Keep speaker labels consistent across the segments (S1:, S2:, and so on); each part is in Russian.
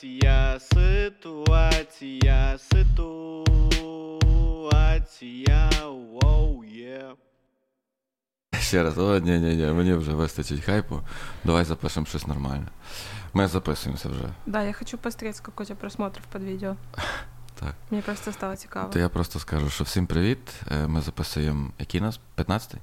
S1: Ситуація, ситуація, ситуація, воу, є.
S2: Ще раз, о, ні, ні, ні, мені вже вистачить хайпу. Давай запишемо щось нормальне. Ми записуємося вже.
S3: Да, я хочу посмотреть, тебя просмотров под видео.
S2: Так.
S3: Мне просто стало цікаво.
S2: То я просто скажу, що всім привіт. Е, Ми записуємо який нас? 15-й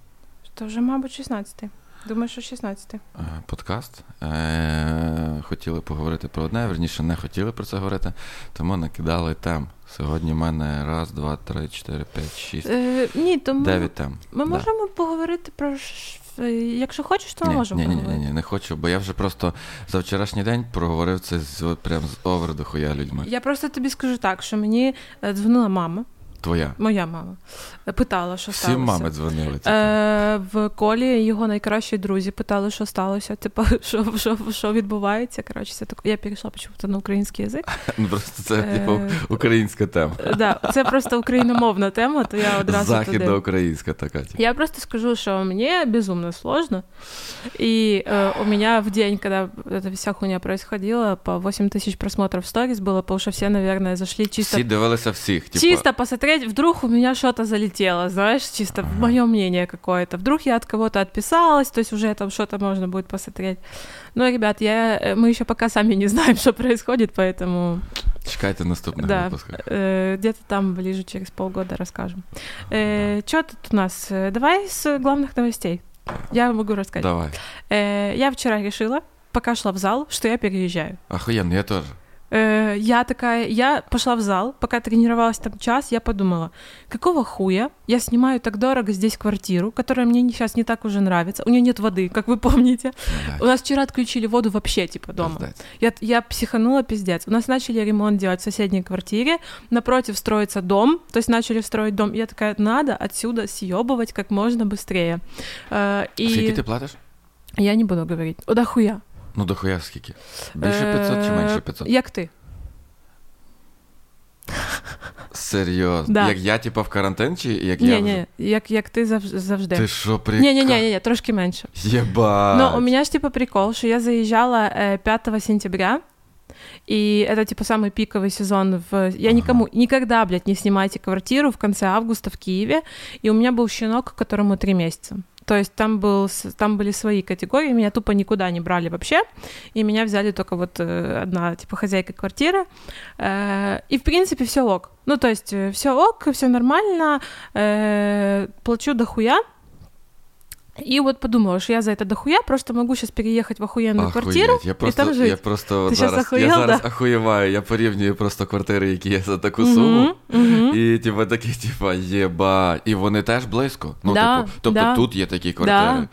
S3: Що вже, мабуть, 16-й. Думаю, що 16-й.
S2: е, подкаст. Е, Хотіли поговорити про одне, верніше не хотіли про це говорити, тому накидали тем. Сьогодні в мене раз, два, три, чотири, п'ять, шість,
S3: Е, ні, то ми,
S2: дев'ять тем.
S3: ми
S2: Да.
S3: можемо поговорити про. Якщо хочеш, то ми
S2: Ні,
S3: можемо
S2: ні, ні, ні, ні, не хочу, бо я вже просто за вчорашній день проговорив це з прям з овер до хуя людьми.
S3: Я просто тобі скажу так, що мені дзвонила мама,
S2: Твоя.
S3: моя мама, е, питала, що
S2: Всі
S3: сталося.
S2: мами дзвонили. типу.
S3: Е, в колі його найкращі друзі питали, що сталося. Типу, що, що, що відбувається. Коротше, це так. Я перейшла почему-то на український язик.
S2: Ну просто це
S3: е,
S2: типу українська тема.
S3: Е, Да, це просто україномовна тема, то я одразу туди.
S2: Західноукраїнська така. типу.
S3: Я просто скажу, что мне безумно сложно. И э, у меня в день, когда эта вся хуйня происходила, по 8 тысяч просмотров в сторис было, потому что все, наверное, зашли чисто
S2: Всі дивилися всіх. Типу,
S3: Чисто посмотреть, вдруг у меня что-то залетело, знаешь, чисто мое мнение какое-то. Вдруг я от кого-то отписалась, то есть уже там что-то можно будет посмотреть. Но, ребят, я, э, мы еще пока сами не знаем, что происходит, поэтому
S2: Чекайте наступних
S3: да,
S2: випусках.
S3: э, где-то там ближе через полгода расскажем. Э, что тут у нас? Э, Давай с главных новостей. Я могу рассказать.
S2: Давай.
S3: Э, я вчера решила, пока шла в зал, что я переезжаю.
S2: Охуєнно, я теж.
S3: Э, я такая, я пошла в зал, пока тренировалась там час, я подумала, какого хуя я снимаю так дорого здесь квартиру, которая мне сейчас не так уже нравится. У нее нет воды, как вы помните. У нас вчера отключили воду вообще, типа, дома. Я, я психанула, пиздец. У нас начали ремонт делать в соседней квартире, напротив строится дом, то есть начали строить дом. Я такая, надо отсюда съебывать как можно быстрее. Э, и
S2: Скільки ти платиш?
S3: я не буду говорить. О, да хуя.
S2: Ну дохуя скільки? Більше 500 чи
S3: Е,
S2: менше 500?
S3: Як ти?
S2: Серйозно.
S3: Да.
S2: Як я, типу, в карантин, чи як
S3: Ні,
S2: я
S3: ні, як, як ти завж- завжди.
S2: Ти що, прикол?
S3: Ні, ні, ні, ні, трошки менше.
S2: Єбать.
S3: Но у меня ж типа прикол, что я заезжала э, 5 сентября, и это типа самый пиковый сезон в... Я никому, никогда, блядь, не снимайте квартиру в конце августа в Киеве, и у меня был щенок, которому три месяца. То есть там, был, там были свои категории, меня тупо никуда не брали вообще, и меня взяли только вот э, одна, типа, хозяйка квартиры. Э, и, в принципе, все ок. Ну, то есть все ок, все нормально, э, плачу дохуя, и вот подумала, что я за это дохуя просто могу сейчас переехать в охуенную
S2: Охуеть.
S3: квартиру
S2: Я
S3: и
S2: просто,
S3: там жить.
S2: я просто
S3: Ты
S2: зараз,
S3: охуєл,
S2: я зараз
S3: да?
S2: охуєваю, я порівнюю просто квартири, які є за таку суму.
S3: Угу.
S2: І типу такі, типа, єба. І вони теж близько. Ну,
S3: Да,
S2: типу, тобто
S3: да.
S2: тут є такі квартири.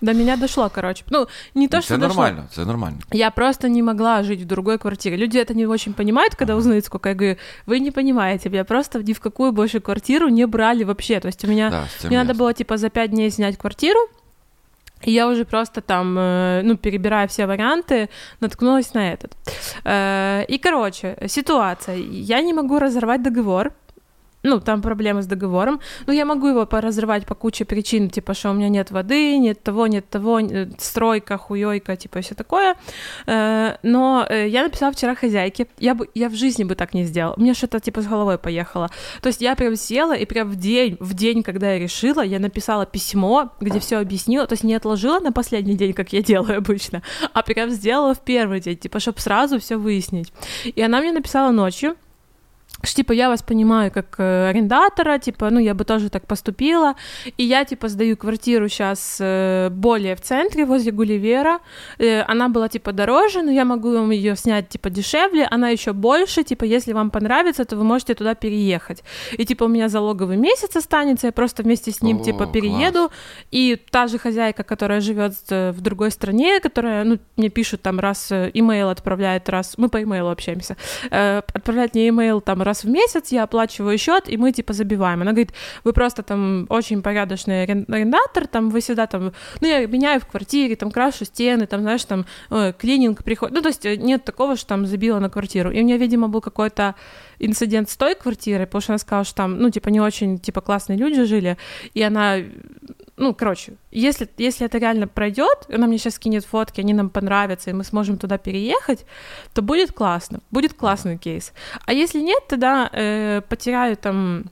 S3: До меня дошло, короче. Ну, не то, что дошло.
S2: нормально, це нормально.
S3: Я просто не могла жить в другой квартире. Люди это не очень понимают, когда узнают, сколько я говорю. Вы не понимаете, меня просто ни в какую больше квартиру не брали вообще. То есть у меня
S2: Да,
S3: Мне надо было, типа, за пять дней снять квартиру, и я уже просто там, э, ну, перебирая все варианты, наткнулась на этот. Э, И, короче, ситуация. Я не могу разорвать договор, ну, там проблемы с договором, но я могу его поразрывать по куче причин, типа, что у меня нет воды, нет того, нет того, э, стройка, хуёйка, типа, все такое. Э, Но э, я написала вчера хозяйке, я, бы, я в жизни бы так не сделала, мне что-то, типа, с головой поехало. То есть я прям села и прям в день, в день, когда я решила, я написала письмо, где все объяснила, то есть не отложила на последний день, как я делаю обычно, а прям сделала в первый день, типа, чтобы сразу все выяснить. И она мне написала ночью, что, типа, я вас понимаю как э, арендатора, типа, ну, я бы тоже так поступила, и я, типа, сдаю квартиру сейчас более в центре, возле Гулливера, Э, она была, типа, дороже, но я могу вам ее снять, типа, дешевле, она еще больше, типа, если вам понравится, то вы можете туда переехать. И, типа, у меня залоговый месяц останется, я просто вместе с ним,
S2: О,
S3: типа,
S2: класс.
S3: перееду, и та же хозяйка, которая живет э, в другой стране, которая, ну, мне пишут там раз, э, имейл отправляет раз, мы по имейлу общаемся, э, отправляет мне имейл там раз в месяц, я оплачиваю счет, и мы типа забиваем. Она говорит, вы просто там очень порядочный арен- арендатор, там вы всегда там, ну я меняю в квартире, там крашу стены, там знаешь, там э, клининг приходит, ну то есть э, нет такого, что там забила на квартиру. И у меня, видимо, был какой-то инцидент с той квартирой, потому что она сказала, что там, ну типа не очень типа классные люди жили, и она ну, короче, если, если это реально пройдет, она мне сейчас скинет фотки, они нам понравятся, и мы сможем туда переехать, то будет классно, будет классный кейс. А если нет, тогда э, потеряю там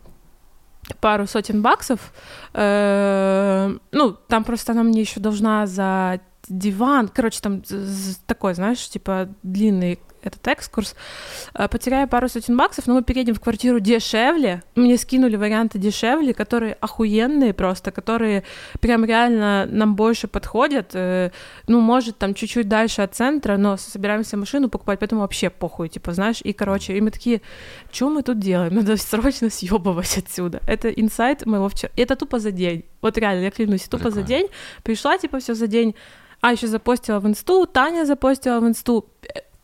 S3: пару сотен баксов, э, ну, там просто она мне еще должна за диван, короче, там такой, знаешь, типа длинный этот экскурс. Э, потеряю пару сотен баксов, но мы переедем в квартиру дешевле. Мне скинули варианты дешевле, которые охуенные просто, которые прям реально нам больше подходят. Э, ну, может, там чуть-чуть дальше от центра, но собираемся машину покупать, поэтому вообще похуй, типа, знаешь, и, короче, и мы такие, что мы тут делаем? Надо срочно съебывать отсюда. Это инсайт моего вчера. Это тупо за день. Вот реально, я клянусь, тупо Прикольно. за день. Пришла, типа, все за день. А, еще запостила в инсту, Таня запостила в инсту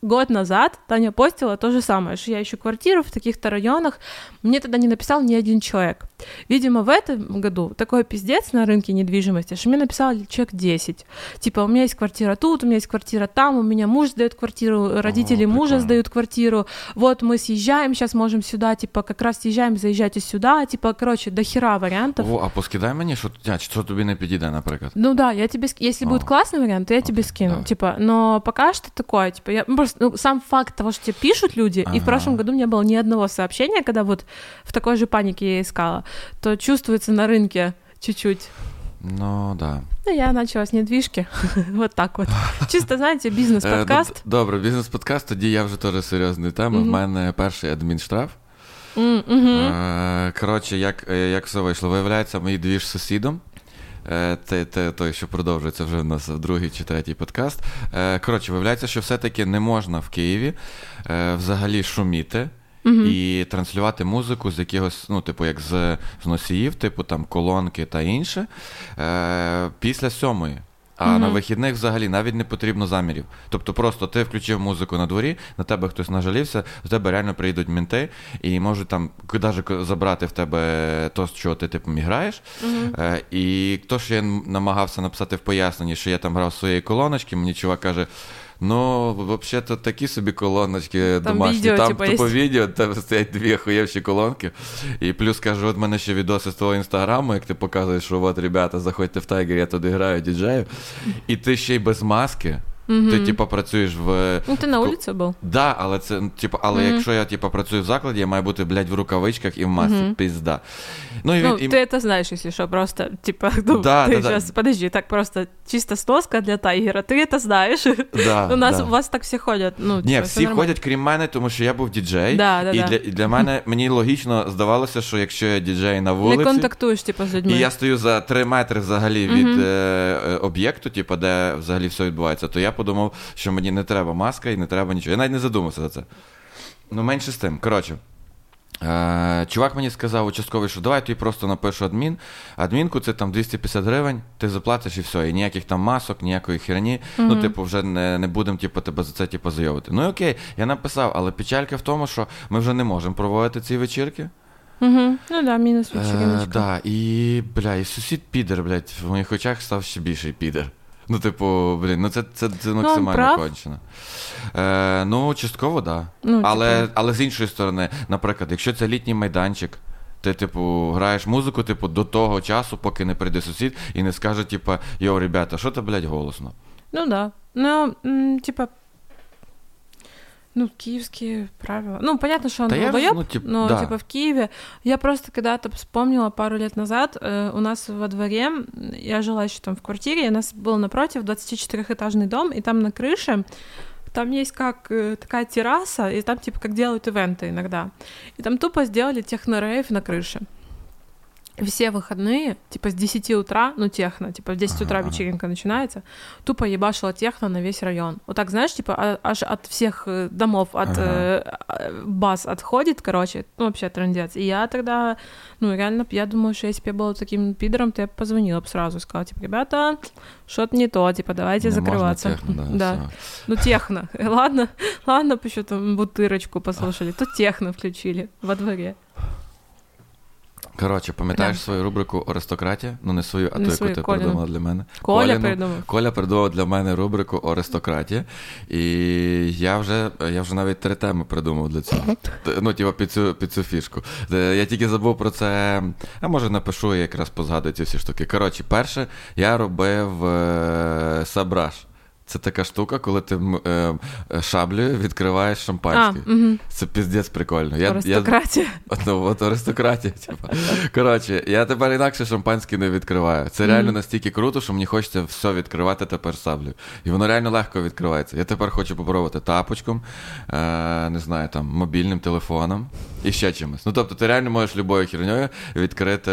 S3: год назад Таня постила то же самое, что я ищу квартиру в таких-то районах. Мне тогда не написал ни один человек. Видимо, в этом году такой пиздец на рынке недвижимости, что мне написал человек 10. Типа, у меня есть квартира тут, у меня есть квартира там, у меня муж сдает квартиру, родители О, мужа сдают квартиру. Вот мы съезжаем, сейчас можем сюда, типа, как раз съезжаем, заезжайте сюда. Типа, короче, до хера варіантів.
S2: О, а поскидай мені, що, а, що тобі не підійде, наприклад.
S3: Ну да, я тебе, если О. будет классный вариант, то я тебе скину. Давай. Типа, но пока что такое, типа, я просто ну, сам факт того, что тебе пишут люди, ага. и в прошлом году не было ни одного сообщения, когда вот в такой же панике я искала, то чувствуется на рынке чуть-чуть.
S2: Ну, да.
S3: Ну, я начала с недвижки. вот так от. Чисто, знаєте, бізнес-подкаст.
S2: Добре, бізнес-подкаст, тоді я вже теж серйозної теми. В мене перший адмінштраф. Коротше, як як все вийшло? Виявляється, мій двіж з сусідом. Е, це, це той, що продовжується вже в нас в другий чи третій подкаст. Е, коротше, виявляється, що все-таки не можна в Києві е, взагалі шуміти. Uh-huh. І транслювати музику з якогось, ну, типу, як з, з носіїв, типу там колонки та інше, е, після сьомої. А mm-hmm. на вихідних взагалі навіть не потрібно замірів. Тобто, просто ти включив музику на дворі, на тебе хтось нажалівся, в тебе реально приїдуть мінти і можуть там навіть забрати в тебе то, з чого ти типу граєш. Mm-hmm. Е, І то, що я намагався написати в поясненні, що я там грав своєї колоночки, мені чувак каже. Ну, взагалі-то такі собі колоночки там домашні. Відео, там типу, по відео там стоять дві хуєвші колонки. І плюс кажу, от мене ще відоси з твого інстаграму, як ти показуєш, що от, ребята, заходьте в тайгер, я туди граю діджею. І ти ще й без маски. Mm-hmm. Ти, типу, працюєш в.
S3: Ну, ти на вулиці був.
S2: Да, але це, типу, але mm-hmm. якщо я типу, працюю в закладі, я маю бути, блядь, в рукавичках і в масці. Mm-hmm. Пізда.
S3: Ну, і, ну і... ти це знаєш, якщо що, просто, типу, ну, да, ти да, зараз, да. подожди, так просто чисто сноска для тайгера, ти це знаєш. Да, у нас у вас так всі ходять. Ну,
S2: Ні, типу, всі ходять, крім мене, тому що я був діджей. Да, і для, для мене мені логічно здавалося, що якщо я діджей на вулиці. Не
S3: контактуєш, типу, з людьми.
S2: І я стою за три метри взагалі від е, об'єкту, типу, де взагалі все відбувається, то я подумав, що мені не треба маска і не треба нічого. Я навіть не задумався за це. Ну, менше з тим. Коротше. Е, Чувак мені сказав участковий, що давай тобі просто напишу адмін. Адмінку це там 250 гривень, ти заплатиш і все. І ніяких там масок, ніякої херні. Mm-hmm. Ну, типу, вже не не будемо типу, тебе за це типу, зайовити. Ну і окей, я написав, але печалька в тому, що ми вже не можемо проводити ці вечірки.
S3: Угу. Ну да, мінус вечірки. Е,
S2: да, І, бля, і сусід підер, блядь, в моїх очах став ще більший підер. Ну, типу, блін, ну це це, це максимально ну, кончено. Е, Ну, частково, так. Да. Ну, але, типу. але з іншої сторони, наприклад, якщо це літній майданчик, ти, типу, граєш музику, типу, до того часу, поки не прийде сусід і не скаже, типу, йо, ребята, що це, блядь, голосно?
S3: Ну да. Ну, типа, Ну, киевские правила. Ну, понятно, что он да долбоёб, ну, тип, но да. типа в Киеве. Я просто когда-то вспомнила пару лет назад, э, у нас во дворе, я жила еще там в квартире, у нас был напротив 24-этажный дом, и там на крыше там есть как э, такая терраса, и там типа как делают ивенты иногда. И там тупо сделали техно-рейв на крыше все выходные, типа с 10 утра, ну техно, типа в 10 утра вечеринка начинается, тупо ебашила техно на весь район. Вот так, знаешь, типа а, аж от всех э, домов, от ага. э, а, баз отходит, короче, ну вообще трендец. И я тогда, ну реально, я думаю, что если бы я была таким пидором, то я бы позвонила бы сразу, сказала, типа, ребята, что-то не то, типа, давайте не закрываться.
S2: Техно, да, да.
S3: ну техно, ладно, ладно, еще там бутырочку послушали, то техно включили во дворе.
S2: Коротше, пам'ятаєш
S3: Да.
S2: свою рубрику Аристократія? Ну, не свою, а
S3: Не
S2: ту, яку ти
S3: Коліну.
S2: придумала для мене.
S3: Коля
S2: Коліну.
S3: придумав.
S2: Коля придумав для мене рубрику Аристократія. І я вже, я вже навіть три теми придумав для цього. Ну, типу, під цю, під цю фішку. Е, Я тільки забув про це. А може напишу і якраз позгадую ці всі штуки. Коротше, перше, я робив е, сабраж. Це така штука, коли ти м, е, е, шаблею відкриваєш
S3: А,
S2: шампанське.
S3: угу.
S2: Це піздець прикольно. Я, я,
S3: Аристократія.
S2: Ну, от аристократія, типа. Коротше, я тепер інакше шампанське не відкриваю. Це реально
S3: Мгм.
S2: настільки круто, що мені хочеться все відкривати тепер саблею. І воно реально легко відкривається. Я тепер хочу попробувати тапочком, е, не знаю, там, мобільним телефоном і ще чимось. Ну, тобто, ти реально можеш любою херньою відкрити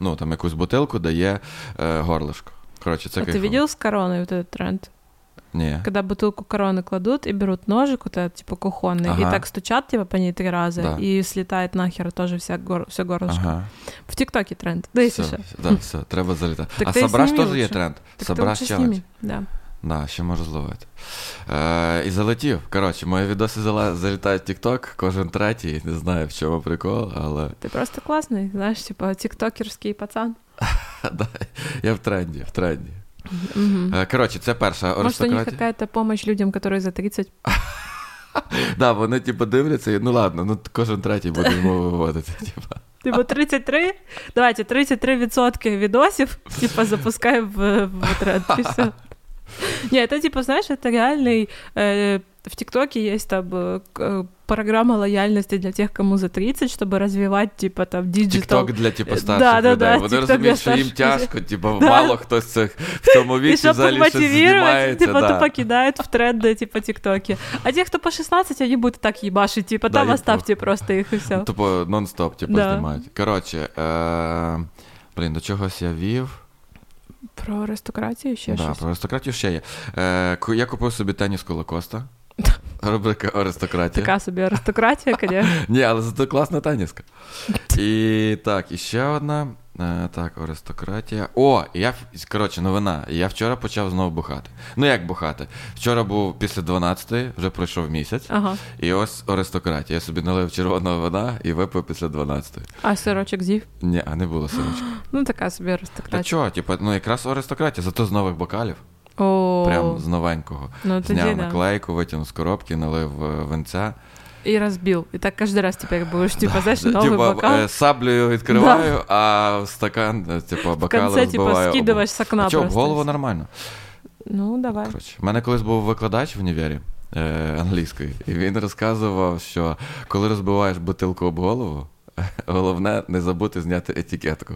S2: ну, там, якусь бутилку, де є е, горлышко. Коротше, це
S3: А ты
S2: кайфово.
S3: видел с короной вот этот тренд?
S2: Ні.
S3: Когда бутылку короны кладут и берут ножик вот этот, типа, кухонный,
S2: Ага.
S3: и так стучат, типа, по ней три раза,
S2: Да.
S3: и слетает нахер тоже вся гор... все горлышко.
S2: Ага.
S3: В ТикТоке тренд. Да, если
S2: Все,
S3: что.
S2: да, все, треба залітати.
S3: Так
S2: а
S3: ти
S2: сабраж
S3: зніми
S2: теж є
S3: лучше.
S2: тренд.
S3: Так ты
S2: Сабраж
S3: лучше
S2: челендж.
S3: сними. Да.
S2: Да, ще можу зловити. Е, і залетів. Коротше, мої відоси зала- залітають в TikTok, кожен третій. Не знаю, в чому прикол, але
S3: Ты просто классный, знаешь, типа, тиктокерский пацан.
S2: да, я в тренді, в тренді.
S3: Мгм.
S2: Е, коротше, це перша
S3: Может, у них
S2: аристократія.
S3: какая-то помощь людям, которые за 30.
S2: Да, вони типу дивляться, і ну ладно, ну кожен третій буде йому виводити. Типу.
S3: Типа 33? Давайте 33% видосов, типа, запускаем в, в тренд, и все. Не, это типа, знаешь, это реальный... э, в ТикТоке есть там э, к- э, программа лояльности для тех, кому за 30, чтобы развивать, типа, там, диджитал.
S2: Тікток для типу
S3: Е,
S2: старших
S3: да, да,
S2: людей.
S3: да,
S2: Вони
S3: TikTok
S2: розуміють,
S3: для
S2: що їм
S3: старших людей.
S2: тяжко, типу,
S3: Да.
S2: мало хто з цих в цьому
S3: И
S2: віці
S3: чтобы
S2: взагалі щось
S3: мотивировать,
S2: знімається.
S3: типа,
S2: да.
S3: тупо кидают в тренды, типа, ТикТоки. А те, кто по 16, они будут так ебашить, типа,
S2: Да,
S3: там
S2: и
S3: оставьте просто их и все.
S2: Тупо нон-стоп, типу,
S3: Да.
S2: знімають. Коротше, е... блін, до чогось я вів.
S3: Про аристократію ще
S2: Да,
S3: щось.
S2: про аристократію ще є. Е, ку- я купив собі теніс Лакоста. Рубрика аристократія.
S3: Така собі аристократія, конечно.
S2: Ні, але зато класна теніска. І так, і ще одна. Е, так, аристократія. О, я коротше, новина. Я вчора почав знову бухати. Ну як бухати? Вчора був після 12-ї, вже пройшов місяць.
S3: Ага.
S2: І ось аристократія. Я собі налив червоного вина і випив після 12-ї.
S3: А сирочок з'їв?
S2: Ні, а не було сирочка.
S3: Ну, така собі аристократія.
S2: чого? Типу, ну якраз аристократія, зато з нових бокалів.
S3: О,
S2: Прям з новенького.
S3: ну тоді
S2: Зняв
S3: да.
S2: наклейку, витягнув з коробки, налив е, винця.
S3: І розбив. І так кожен раз тепер будеш, типа, знаєш, новий
S2: Типа,
S3: бокал.
S2: е, саблею відкриваю, а стакан, е, типа,
S3: В
S2: бокал
S3: типа,
S2: розбиваю.
S3: скидываешь с окна
S2: А чого, в
S3: просто.
S2: голову нормально.
S3: Ну, давай.
S2: Коротше, у мене колись був викладач в універі е, англійської, і він розказував, що коли розбиваєш бутилку об голову, головне не забути зняти етикетку.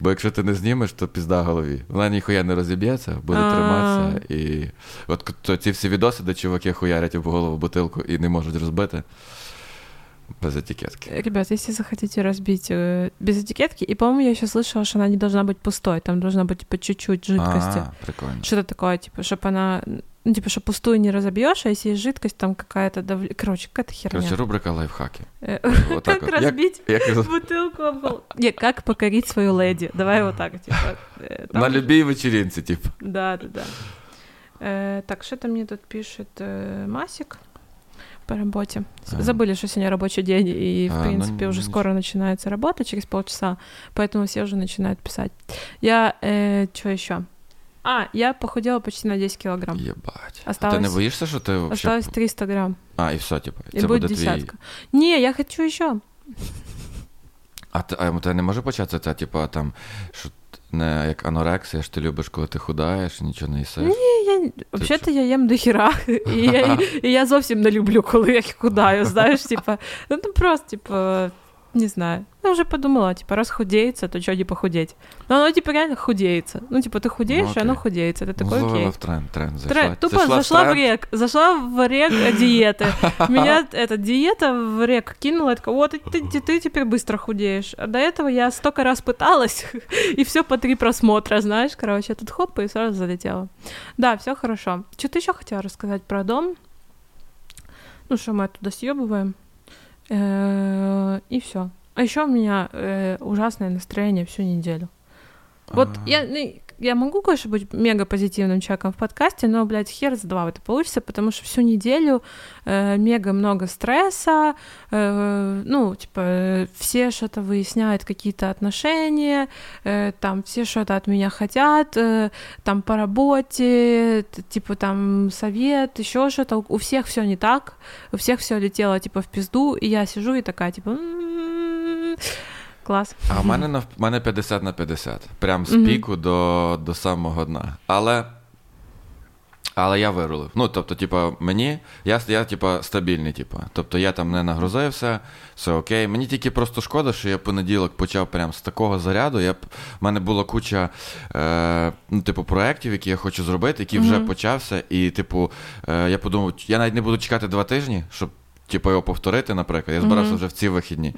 S2: Бо якщо ти не знімеш, то пізда голові. Вона ніхуя не розіб'ється, буде
S3: А.
S2: триматися. І от к- то ці всі відоси, де чуваки хуярять об голову бутилку і не можуть розбити. Без етикетки.
S3: Ребят, если захотите разбить э, без этикетки, и, по-моему, я еще слышала, что она не должна быть пустой, там должна быть, типа, чуть-чуть жидкости.
S2: А, прикольно.
S3: Что-то такое, типа, чтобы она, ну, типа, что пустую не разобьешь, а если есть жидкость, там какая-то давление. Короче, какая-то херня.
S2: Коротше, рубрика лайфхаки.
S3: Э, Как разбить бутылку об Не, как покорить свою леди. Давай вот так, типа. э, там
S2: на любій вечеринці, типу.
S3: Да, да, да. Э, так, что-то мне тут пишет э, Масик по работе. Забыли, что сегодня рабочий день, и, в
S2: А, ну,
S3: принципе, уже
S2: ничего.
S3: скоро начинается работа, через полчаса, поэтому все уже начинают писать. Я, что еще? А, я похудела почти на 10 килограмм.
S2: Єбать. А
S3: Осталось-
S2: ти не боїшся, що ти вообще...
S3: Осталось 300 грамм.
S2: А, і все, типу.
S3: И
S2: Це
S3: будет
S2: буде твій.
S3: десятка. Не, я хочу еще.
S2: А, ти, а у тебе не може початися це, типу, там, що не як анорексія, що ти любиш, коли ти худаєш, нічого не їсиш.
S3: Я, вообще-то я ем до хера, и я, и я зовсім не люблю, коли я худаю, знаешь, типа, ну, ну просто, типа, не знаю. Я уже подумала, типа, раз худеется, то что не похудеть? Но оно, типа, реально худеется. Ну, типа, ты худеешь,
S2: Ну,
S3: и оно
S2: окей.
S3: худеется. Это
S2: Ну,
S3: такой
S2: зловила
S3: окей.
S2: в тренд, тренд зайшла.
S3: Тре- Тупо
S2: Зайшла
S3: зашла в
S2: тренд.
S3: рек, зашла в рек диеты. Меня эта диета в рек кинула, я такая, вот ты, ты, ты теперь быстро худеешь. А до этого я столько раз пыталась, и все по три просмотра, знаешь, короче, тут хоп, и сразу залетела. Да, все хорошо. Что-то еще хотела рассказать про дом. Ну что, мы оттуда съебываем. Э, И все. А еще у меня э, ужасное настроение всю неделю. Вот
S2: А.
S3: я, ну, я могу, конечно, быть мега позитивным человеком в подкасте, но, блядь, хер с два это получится, потому что всю неделю э, мега много стресса, э, ну, типа, все что-то выясняют, какие-то отношения, э, там, все что-то от меня хотят, э, там, по работе, типа, там, совет, еще что-то, у всех все не так, у всех все летело, типа, в пизду, и я сижу и такая, типа, «М-м-м, клас.
S2: А в мене нав... в мене 50 на 50. Прям з піку до, до самого дна. Але. Але я вирулив. Ну, тобто, типа, мені, я, я типа, стабільний, типа. Тобто я там не нагрузився, все окей. Мені тільки просто шкода, що я понеділок почав прям з такого заряду. Я, в мене була куча е, ну, типу, проєктів, які я хочу зробити, які вже
S3: Мгм.
S2: почався. І, типу, е, я подумав, я навіть не буду чекати два тижні, щоб типу, його повторити, наприклад. Я збирався вже в ці вихідні.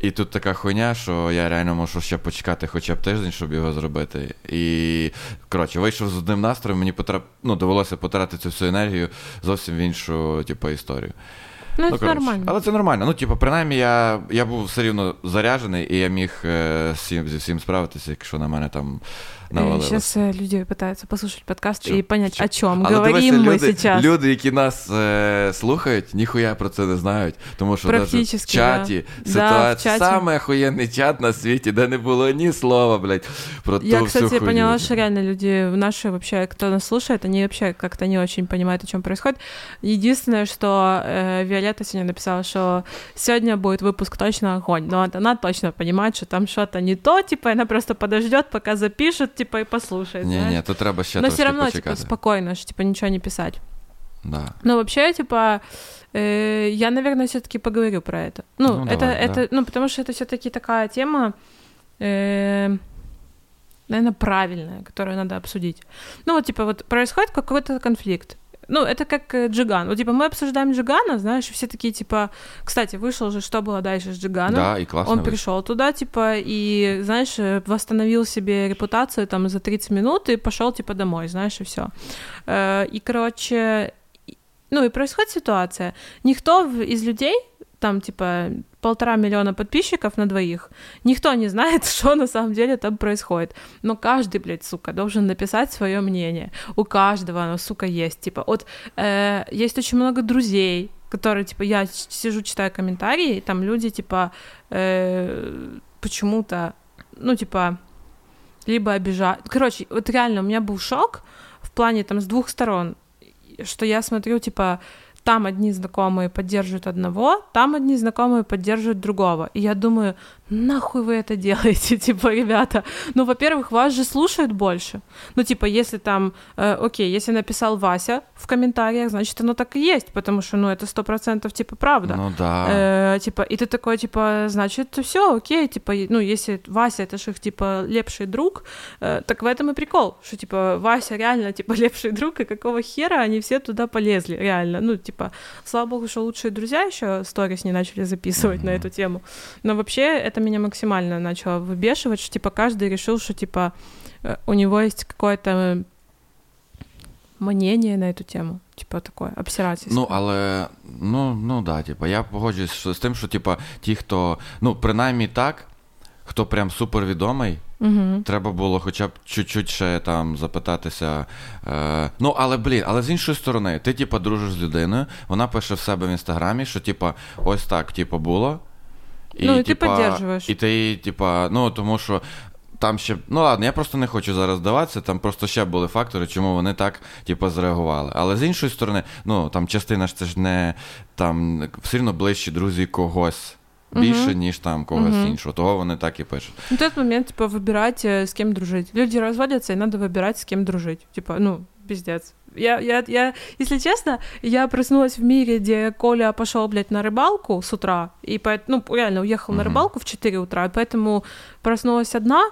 S2: І тут така хуйня, що я реально можу ще почекати хоча б тиждень, щоб його зробити. І коротше, вийшов з одним настроєм, мені потрап... ну, довелося потратити цю всю енергію зовсім в іншу, типу, історію.
S3: Ну,
S2: ну,
S3: це нормально.
S2: Але це нормально. Ну, типу, принаймні, я, я був все рівно заряджений, і я міг е, всім, зі всім справитися, якщо на мене там навалилось.
S3: Сейчас люди пытаются послушать подкаст
S2: Чё?
S3: и понять,
S2: Чё?
S3: о чем
S2: Але
S3: говорим
S2: дивися,
S3: мы
S2: люди,
S3: сейчас.
S2: люди, які нас е, слухають, ніхуя про це не знають. Тому що навіть в
S3: Практически,
S2: чаті
S3: да.
S2: ситуація,
S3: Да, в чаті.
S2: саме охуєнний чат на світі, де не було ні слова, блядь, про
S3: Я,
S2: ту
S3: кстати,
S2: всю хуйню.
S3: поняла, что реально люди наши вообще, кто нас слушает, они вообще как-то не очень понимают, о чем происходит. Единственное, что э, Виолетта сегодня написала, что сегодня будет выпуск точно огонь, но вот она точно понимает, что там что-то не то, типа, она просто подождет, пока запишет, типа, и послушает.
S2: Ні, тут треба ще
S3: Но все равно, типа, спокойно, что, типа, ничего не писать.
S2: Да.
S3: Ну, вообще, типа, э, я, наверное, все-таки поговорю про это. Ну,
S2: Ну,
S3: это,
S2: давай,
S3: это,
S2: да.
S3: ну, потому что это все-таки такая тема, э, наверное, правильная, которую надо обсудить. Ну, вот, типа, вот происходит какой-то конфликт. Ну, это как э, Джиган. Вот, типа, мы обсуждаем Джигана, знаешь, и все такие, типа... Кстати, вышел же, что было дальше с Джиганом.
S2: Да, і класно
S3: Он
S2: вийшло.
S3: пришел туда, типа, и, знаешь, э, восстановил себе репутацию там за 30 минут и пошел, типа, домой, знаешь, и все. И, короче, и- ну и происходит ситуация. Никто из людей, там, типа, полтора миллиона подписчиков на двоих, никто не знает, что на самом деле там происходит. Но каждый, блядь, сука, должен написать свое мнение. У каждого оно, сука, есть. Типа, вот э, есть очень много друзей, которые, типа, я сижу, читаю комментарии, и там люди, типа, э, почему-то, ну, типа, либо обижают. Короче, вот реально у меня был шок в плане там с двух сторон, что я смотрю, типа, там одни знакомые поддерживают одного, там одни знакомые поддерживают другого. И я думаю, нахуй вы это делаете, типа, ребята? Ну, во-первых, вас же слушают больше. Ну, типа, если там, э, окей, если написал Вася в комментариях, значит, оно так и есть, потому что, ну, это сто процентов, типа, правда.
S2: Ну да.
S3: Э, типа, и ты такой, типа, значит, все, окей, типа, ну, если Вася, это же их, типа, лепший друг, э, так в этом и прикол, что, типа, Вася реально, типа, лепший друг, и какого хера они все туда полезли, реально, ну, типа, слава богу, что лучшие друзья еще сторис не начали записывать на эту тему, но вообще это меня максимально начало выбешивать, что, типа, каждый решил, что, типа, э, у него есть какое-то мнение на эту тему, типа, такое, обсирательство.
S2: Ну, але ну, ну да, типа, я погоджуюсь що- з тим, що типа, ті, хто, ну, принаймні так, хто прям супервідомий,
S3: Угу.
S2: треба було хоча б чуть-чуть ще там запитатися. Е, ну, але блін, але з іншої сторони, ти, типа, дружиш з людиною, вона пише в себе в інстаграмі, що, типа, ось так, типа, було.
S3: Ну, і ти підтримуєш.
S2: І ти, типа, ну, тому що. Там ще, ну ладно, я просто не хочу зараз здаватися, там просто ще були фактори, чому вони так, типу, зреагували. Але з іншої сторони, ну там частина ж це ж не там все рівно ближчі друзі когось більше,
S3: Мгм.
S2: ніж там когось
S3: Мгм.
S2: іншого. Того вони так і пишуть.
S3: Ну, тот момент, типа, выбирать, э, с кем дружить. Люди разводятся, и надо выбирать, с кем дружить. Типа, ну, пиздец. Я, я, я, если честно, я проснулась в мире, где Коля пошел, блядь, на рыбалку с утра, и поэт- ну, реально уехал на
S2: Мгм.
S3: рыбалку в 4 утра, и поэтому проснулась одна,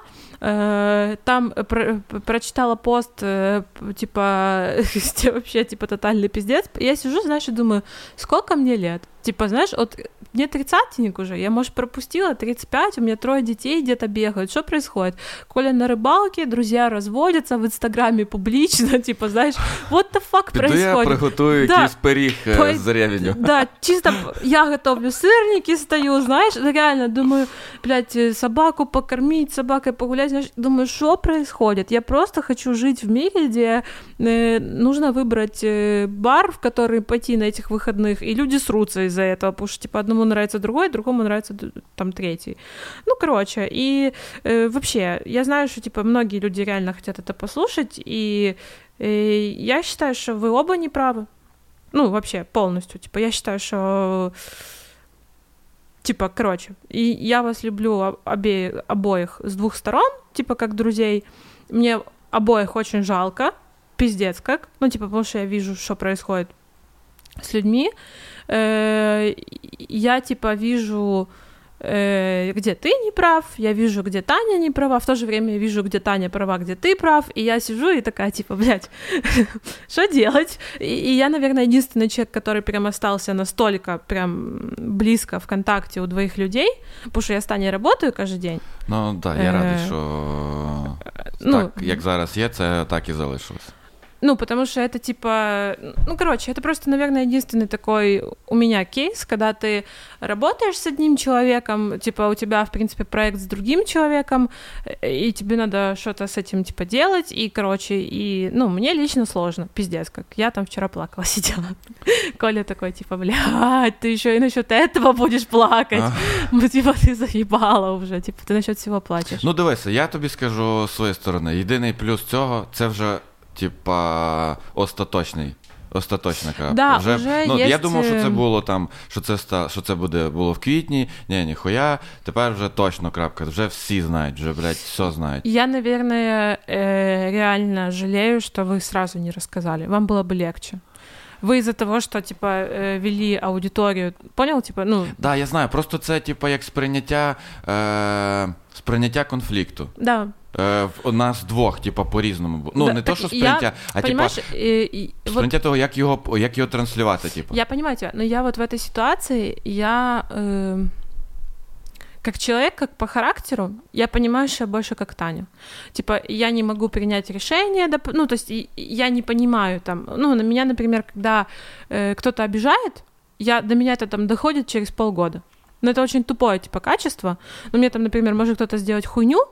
S3: э, там про- прочитала пост, э, типа, где вообще, типа, тотальный пиздец. Я сижу, знаешь, и думаю, сколько мне лет? Типа, знаешь, вот мне тридцатник уже, я, может, пропустила 35, у меня трое детей где-то бегают, что происходит? Коля на рыбалке, друзья разводятся, в Инстаграме публично, типа, знаешь, what the fuck
S2: Піду я
S3: происходит?
S2: приготую
S3: Да.
S2: якийсь пиріг
S3: Пой-
S2: з ревеню.
S3: Да, чисто я готовлю сырники, стою, знаешь, реально думаю, блядь, собаку покормить, собакой погулять, знаешь, думаю, что происходит? Я просто хочу жить в мире, где э, нужно выбрать э, бар, в который пойти на этих выходных, и люди срутся из-за этого, потому что, типа, одному нравится другой, другому нравится там третий. Ну, короче, и э, вообще, я знаю, что, типа, многие люди реально хотят это послушать, и э, я считаю, что вы оба не правы. Ну, вообще, полностью. Типа, я считаю, что... Типа, короче, и я вас люблю об- обе... обоих с двух сторон, типа, как друзей. Мне обоих очень жалко, пиздец как. Ну, типа, потому что я вижу, что происходит с людьми. Э, Я, типа, вижу, э, где ты не прав, я вижу, где Таня не права, в то же время я вижу, где Таня права, где ты прав, и я сижу и такая, типа, блядь, что делать? И, и я, наверное, единственный человек, который прям остался настолько прям близко в контакте у двоих людей, потому что я с Таней работаю каждый день.
S2: Ну так, я
S3: Е,
S2: радий, що
S3: ну,
S2: так, як зараз є, це так і залишилось.
S3: Ну, потому что это типа, ну, короче, это просто, наверное, единственный такой у меня кейс, когда ты работаешь с одним человеком, типа у тебя, в принципе, проект с другим человеком, э, и тебе надо что-то с этим, типа, делать, и, короче, и, ну, мне лично сложно, пиздец, как я там вчера плакала, сидела. Коля такой, типа, блядь, ты еще и насчет этого будешь плакать.
S2: А.
S3: Ну, типа, ты заебала уже, типа, ты насчет всего плачешь.
S2: Ну дивися, я тобі скажу з своєї сторони. Єдиний плюс цього це вже, типа, остаточний. Остаточна крапка.
S3: Да, вже
S2: ну, я
S3: єсть,
S2: думав, що це
S3: е,
S2: було там, що це ста, що це буде було в квітні. Ні, ніхуя. Тепер вже точно крапка. Вже всі знають, вже, блядь, все знають.
S3: Я, наверное, э, реально жалею, что вы сразу не рассказали. Вам было бы легче. Вы из-за того, что, типа, э, вели аудиторию, понял, типа, ну,
S2: Да, я знаю, просто це, типа, як сприйняття, е, сприйняття конфлікту.
S3: да,
S2: Е, в- у нас двох, типа, по-різному було. Ну,
S3: Да,
S2: не то,
S3: так
S2: що
S3: я,
S2: сприйняття, а типа
S3: понимаешь, э, и вот
S2: сприйняття того, як його, як його транслювати, типа.
S3: я понимаю тебя, но я вот в этой ситуации, я э, как человек, как по характеру, я понимаю, что я больше как Таня. Типа, я не могу принять решение, доп- ну, то есть я не понимаю там, ну, на меня, например, когда э, кто-то обижает, я, до меня это там доходит через полгода. Но это очень тупое, типа, качество. Но мне там, например, может кто-то сделать хуйню,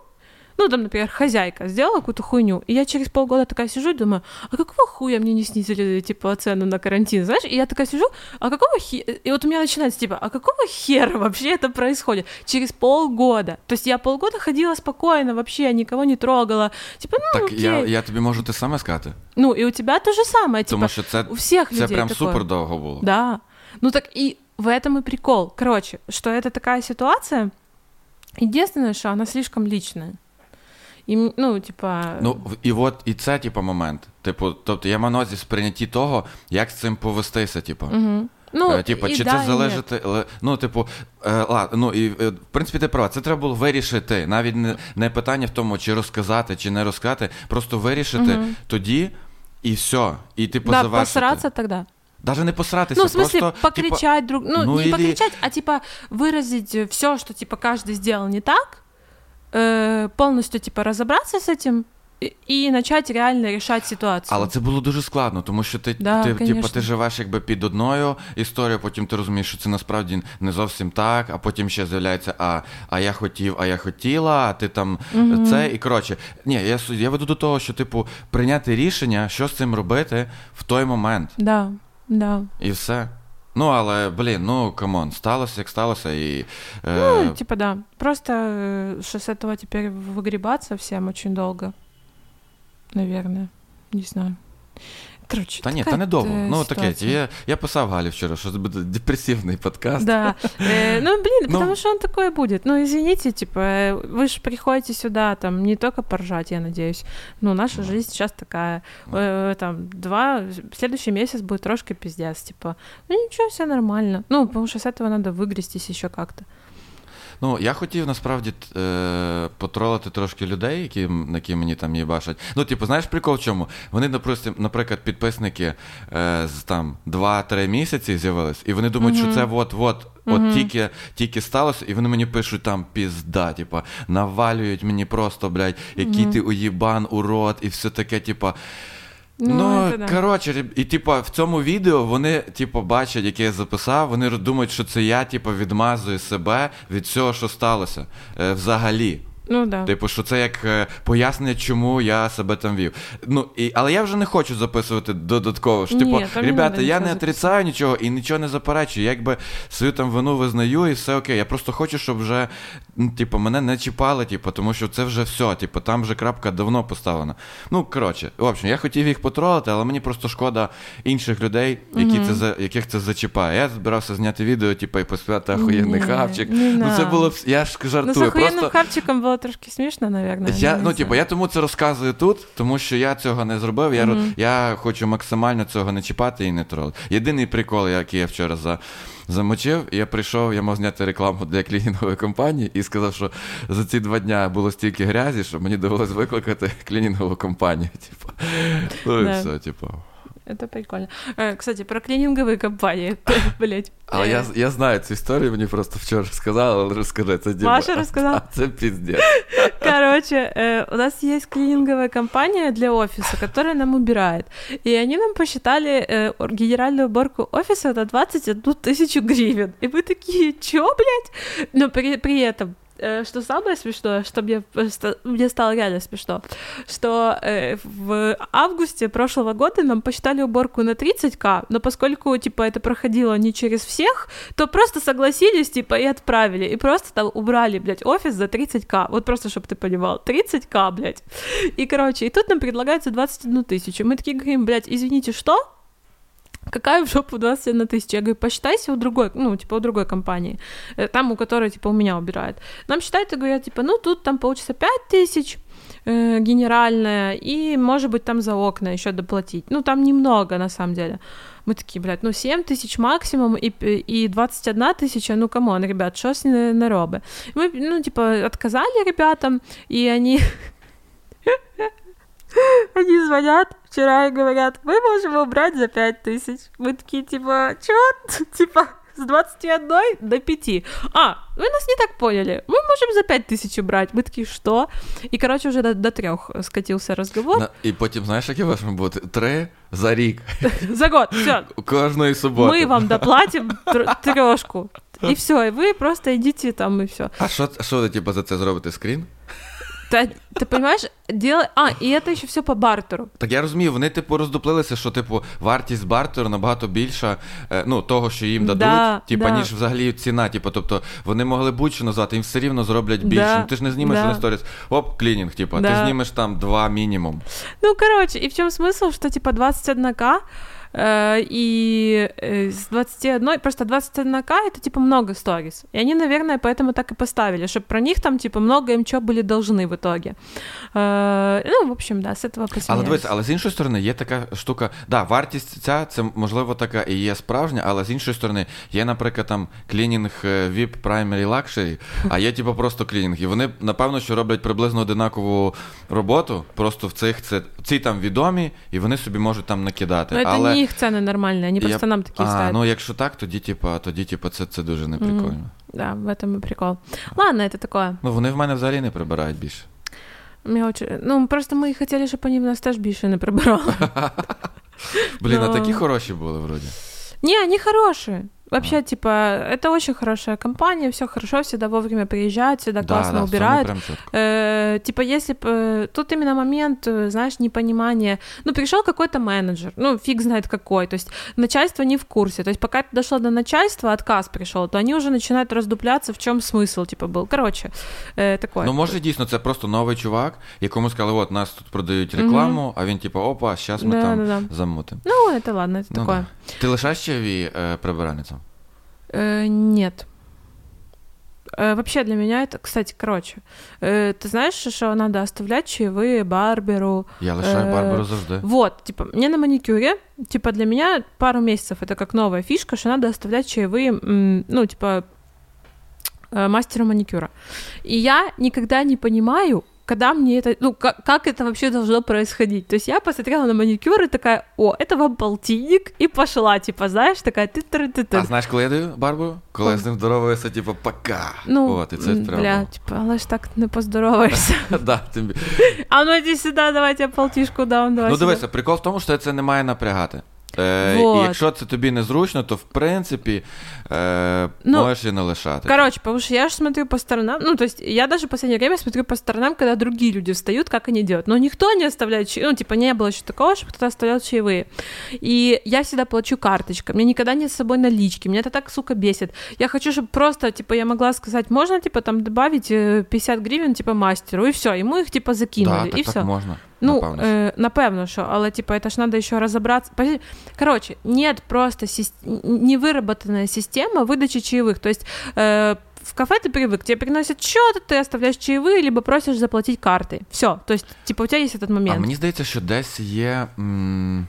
S3: ну, там, например, хозяйка сделала какую-то хуйню, и я через полгода такая сижу и думаю, а какого хуя мне не снизили, типа, цену на карантин, знаешь? И я такая сижу, а какого хера... И вот у меня начинается, типа, а какого хера вообще это происходит? Через полгода. То есть я полгода ходила спокойно, вообще никого не трогала. Типа, ну,
S2: Так,
S3: окей.
S2: я, я тобі можу те саме сказати.
S3: Ну, и у тебя то же самое, типа,
S2: Тому що це,
S3: у всех
S2: це
S3: людей
S2: прям
S3: такое.
S2: супер довго було.
S3: Да. Ну так и в этом и прикол. Короче, что это такая ситуация. Единственное, что она слишком личная. И, м- ну, типа...
S2: Ну, в- і от і це, типу, момент. Типу, тобто я маю на увазі сприйнятті того, як з цим повестися, типу.
S3: мгм. Ну,
S2: Е, Типу,
S3: и
S2: чи
S3: да,
S2: це
S3: и нет.
S2: залежить, ле- ну, типу, е, ладно, ну і е, в принципі ти права, це треба було вирішити. Навіть не, не питання в тому, чи розказати, чи не розказати, просто вирішити
S3: Мгм.
S2: тоді і все. І типу
S3: Да,
S2: завершити.
S3: посраться тогда.
S2: Даже не посратися,
S3: Ну, в смысле,
S2: просто типу,
S3: покричать друг... Ну,
S2: ну
S3: не
S2: или-
S3: покричать, а типа выразить все, что типа каждый сделал не так, э, полностью типа разобраться с этим и, и реально решать ситуацию.
S2: Але це було дуже складно, тому що ти,
S3: Да,
S2: ти, типу, ти живеш якби під одною історією, потім ти розумієш, що це насправді не зовсім так, а потім ще з'являється, а, а я хотів, а я хотіла, а ти там це. І коротше, ні, я, я веду до того, що, типу, прийняти рішення, що з цим робити в той момент.
S3: Да, да.
S2: І все. Ну, але, блін, ну come on, сталося, як сталося, і. Е,
S3: Ну, типа да. Просто э, что с этого теперь выгребаться всем очень долго. Наверное. Не знаю. Короче,
S2: та ні,
S3: такая
S2: та не довго.
S3: э,
S2: Ну, таке.
S3: ситуация.
S2: Я, я писав Галі вчора, що це буде депресивний подкаст.
S3: Да. Э, Ну, блин,
S2: Ну.
S3: потому что он такой будет. Ну, извините, типа, э, вы же приходите сюда, там, не только поржать, я надеюсь. Ну, наша жизнь сейчас такая. Э, Там, два... Следующий месяц будет трошки пиздец, типа. Ну, ничего, все нормально. Ну, потому что с этого надо выгрестись еще как-то.
S2: Ну, я хотів насправді е, потролити трошки людей, які, які мені там їбашать. Ну, типу, знаєш, прикол в чому? Вони, наприклад, підписники е, з там 2-3 місяці з'явились, і вони думають, що це от-от. От тільки, тільки сталося, і вони мені пишуть там пізда, типа, навалюють мені просто, блядь, який ти уїбан, урод, і все таке, типа.
S3: Ну,
S2: Ну,
S3: це да.
S2: коротше, реб- і типа в цьому відео вони, типу, бачать, яке я записав, вони думають, що це я, типу, відмазую себе від всього, що сталося е, взагалі.
S3: Ну да.
S2: Типу, що це як е, пояснення, чому я себе там вів. Ну, і, але я вже не хочу записувати додатково. Що,
S3: Ні,
S2: типу, ребята, я не отрицаю нічого і нічого не заперечую. Я якби свою там вину визнаю і все окей. Я просто хочу, щоб вже ну, типу, мене не чіпали, типу, тому що це вже все. Типу, там вже крапка давно поставлена. Ну, коротше, в общем, я хотів їх потролити, але мені просто шкода інших людей, які це за яких це зачіпає. Я збирався зняти відео, типу, і поспівати охуєнний хавчик.
S3: не
S2: ну, це було б. Я ж
S3: Ну, з
S2: жартую. Просто...
S3: харчиком було трошки смішно, наверное.
S2: Я, ну, типу, я тому це розказую тут, тому що я цього не зробив. Я, ро- я хочу максимально цього не чіпати і не тролити. Єдиний прикол, який я вчора за, замочив, я прийшов, я мав зняти рекламу для клінінгової компанії і сказав, що за ці два дня було стільки грязі, що мені довелось викликати клінінгову компанію. Типу. Ну і все, типу.
S3: Это прикольно. Э, Кстати, про клининговые компании. Блять.
S2: Але я, я знаю цю історію, мені просто вчора сказали, але розкажи, це Діма.
S3: Маша розказала?
S2: Це піздець.
S3: Короче, э, у нас есть клининговая компания для офиса, которая нам убирает. И они нам посчитали э, ор- генеральную уборку офиса на 21 тысячу гривен. И мы такие, чё, блядь? Но при, при этом э, что самое смешное, что мне, просто- мне стало реально смешно, что э, в августе прошлого года нам посчитали уборку на 30к, но поскольку, типа, это проходило не через всех, то просто согласились, типа, и отправили, и просто там убрали, блядь, офис за 30к, вот просто, чтобы ты понимал, 30к, блядь. И, короче, и тут нам предлагается 21 тысячу, мы такие говорим, блядь, извините, что? Какая в жопу 21 тысяча? Я говорю, посчитайся у другой, ну, типа, у другой компании, э, там, у которой, типа, у меня убирает. Нам считают и говорят, типа, ну, тут там получится 5 тысяч, э, генеральная, и, может быть, там за окна еще доплатить. Ну, там немного, на самом деле. Мы такие, блядь, ну 7 тысяч максимум и, и 21 тысяча, ну, come on, ребят, что с наробы? Мы, ну, типа, отказали ребятам, и они... Они звонят вчера и говорят, мы можем убрать за 5 тысяч. Мы такие, типа, чё? Типа, с 21 до 5. А, вы нас не так поняли. Мы можем за 5 тысяч убрать. Мы такие, что? И, короче, уже до, до трех скатился разговор.
S2: На- І потім, знаєш, яке може бути? Три за рік.
S3: За год, все.
S2: Кожної суботи.
S3: Мы вам доплатим трешку. И все, и вы просто идите там и все.
S2: А що, що ви, типу, за це зробите скрін?
S3: Ты, ты понимаешь, дело... А, и это еще все по бартеру.
S2: Так я розумію, вони, типу, роздуплилися, що, типу, вартість бартеру набагато більша, е, ну, того, що їм дадуть,
S3: Да,
S2: типу,
S3: да.
S2: ніж взагалі ціна. Типу, тобто вони могли будь-що назвати, їм все рівно зроблять більше.
S3: Да,
S2: Ну, ти ж не знімеш
S3: да.
S2: на сторіс, оп, клінінг, типу, ти
S3: Да.
S2: знімеш там два мінімум.
S3: Ну, короче, и в чем смысл, что типа 21к э, и э, с 21, просто 21к это типа много сторис. И они, наверное, поэтому так и поставили, чтобы про них там типа много им чего были должны в итоге. Э, ну, в общем, да, с этого
S2: Але
S3: посмеялись.
S2: дивись, але з іншої сторони, є така штука. Да, вартість ця, це можливо така і є справжня, але з іншої сторони, є, наприклад, там клінінг е, VIP Primary Luxury, а є типу просто клінінг. І вони, напевно, що роблять приблизно одинакову роботу, просто в цих це ці там відомі, і вони собі можуть там накидати.
S3: Но это
S2: але...
S3: не их цены нормальные, они
S2: я-
S3: просто нам такие
S2: а,
S3: ставят.
S2: ну якщо так, тоді, типа, тоді, типа, це, це дуже неприкольно.
S3: Да, в этом и прикол. Ладно, это такое.
S2: Ну, вони в мене взагалі не прибирають більше.
S3: Мне очень... Ну, просто мы хотели, чтобы они в нас теж більше не прибирали.
S2: Блін, а
S3: Ну.
S2: такі хороші були вроді.
S3: Не, они хорошие. Вообще, типа, это очень хорошая компания, все хорошо, всегда вовремя приезжают, всегда классно
S2: да, в цьому
S3: убирают.
S2: прям чітко.
S3: Э, типа, если бы... э, Тут именно момент, э, знаешь, непонимания. Ну, пришел какой-то менеджер, ну, фиг знает какой, то есть начальство не в курсе. То есть пока это дошло до начальства, отказ пришел, то они уже начинают раздупляться, в чем смысл, типа, был. Короче, э, такое.
S2: Ну, може, дійсно, це просто новий чувак, якому сказали, от нас тут продають рекламу, а він, типу, опа, зараз ми
S3: Да,
S2: там
S3: да, да.
S2: замутимо.
S3: Ну, это ладно, это
S2: Ну,
S3: такое.
S2: да. Ти лишаєш чайові е, прибиральницям?
S3: Э, нет. Э, Вообще для меня это, кстати, короче, э, ты знаешь, что надо оставлять чаевые барберу?
S2: Я лишаю
S3: Е,
S2: барбару завжди.
S3: Вот, типа, мне на маникюре, типа, для меня пару месяцев это как новая фишка, что надо оставлять чаевые, ну, типа, э, мастеру маникюра. И я никогда не понимаю, когда мне это, ну, как, как это вообще должно происходить. То есть я посмотрела на маникюр и такая, о, это вам полтинник, и пошла, типа, знаешь, такая ты ты ты
S2: А знаєш, коли я даю барбу? Коли я з ним здороваюся, типу, пока.
S3: Ну,
S2: От, і це
S3: м,
S2: прямо.
S3: бля, типа, але ж так не поздороваєшся.
S2: Да, тим бі-
S3: А ну иди сюда, давайте я полтишку дам, давай
S2: Ну
S3: сюда.
S2: дивися, прикол в тому, що це не має напрягати. Е,
S3: Вот.
S2: І якщо це тобі незручно, то в принципі е,
S3: Ну,
S2: можеш і не лишати.
S3: Короче, потому что я же смотрю по сторонам, ну, то есть я даже в последнее время смотрю по сторонам, когда другие люди встают, как они делают. Но никто не оставляет, чаи- ну, типа, не было еще такого, чтобы кто-то оставлял чаевые. И я всегда плачу карточкой, мне никогда нет с собой налички, меня это так, сука, бесит. Я хочу, чтобы просто, типа, я могла сказать, можно, типа, там, добавить э, 50 гривен, типа, мастеру, и все, ему их, типа, закинули,
S2: да,
S3: и
S2: так,
S3: все.
S2: так можна.
S3: Ну,
S2: напевно.
S3: э, напевно, що, але типа, это ж надо еще разобраться. Подожди. Короче, нет просто сис- невыработанная система выдачи чаевых. То есть э, в кафе ты привык, тебе приносят счет, ты оставляешь чаевые, либо просишь заплатить картой. Все. То есть, типа, у тебя есть этот момент.
S2: А мені здається, що десь є. М-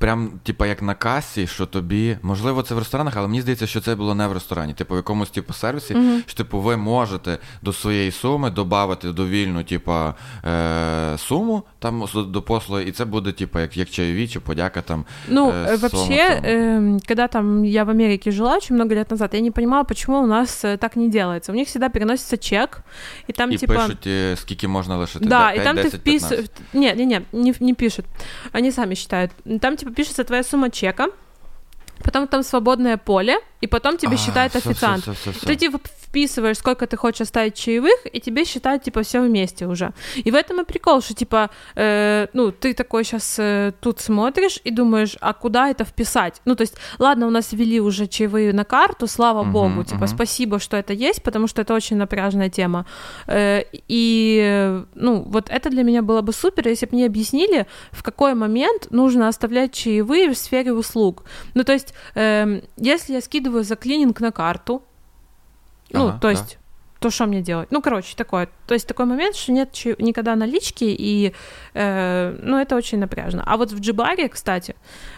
S2: Прям, типа, як на касі, що тобі, можливо, це в ресторанах, але мені здається, що це було не в ресторані. Типу, в якомусь типу сервісі,
S3: Мгм.
S2: що типу, ви можете до своєї суми додати довільну, типа, е- суму там з- до послуги, і це буде, типу, як, як чайові чи подяка там.
S3: Ну,
S2: э,
S3: э,
S2: с
S3: вообще,
S2: Солнцем.
S3: эм, когда там я в Америке жила очень много лет назад, я не понимала, почему у нас э, так не делается. У них всегда переносится чек, и там
S2: і
S3: типа...
S2: пишуть, е, скільки можна лишити.
S3: Да,
S2: Де-
S3: и там
S2: 5,
S3: ты
S2: 10, 15.
S3: вписываешь... Не, не, не, не, не пишут. Они сами считают. Там типа пишется твоя сумма чека, потом там свободное поле, и потом тебе
S2: А,
S3: считает официант.
S2: всё, всё, всё.
S3: Ты типа вписываешь, сколько ты хочешь оставить чаевых, и тебе считают типа все вместе уже. И в этом и прикол, что типа, э, ну, ты такой сейчас э, тут смотришь и думаешь, а куда это вписать? Ну, то есть, ладно, у нас ввели уже чаевые на карту, слава
S2: Мгм,
S3: богу, типа,
S2: мгм.
S3: спасибо, что это есть, потому что это очень напряжная тема. Э, и, э, ну, вот это для меня было бы супер, если бы мне объяснили, в какой момент нужно оставлять чаевые в сфере услуг. Ну, то есть, эм, если я скидываю за клининг на карту, ну,
S2: Ага,
S3: то
S2: да.
S3: есть, то что мне делать? Ну, короче, такое. То есть такой момент, что нет никогда налички, и, э, ну, это очень напряжно. А вот в Джибаре, кстати,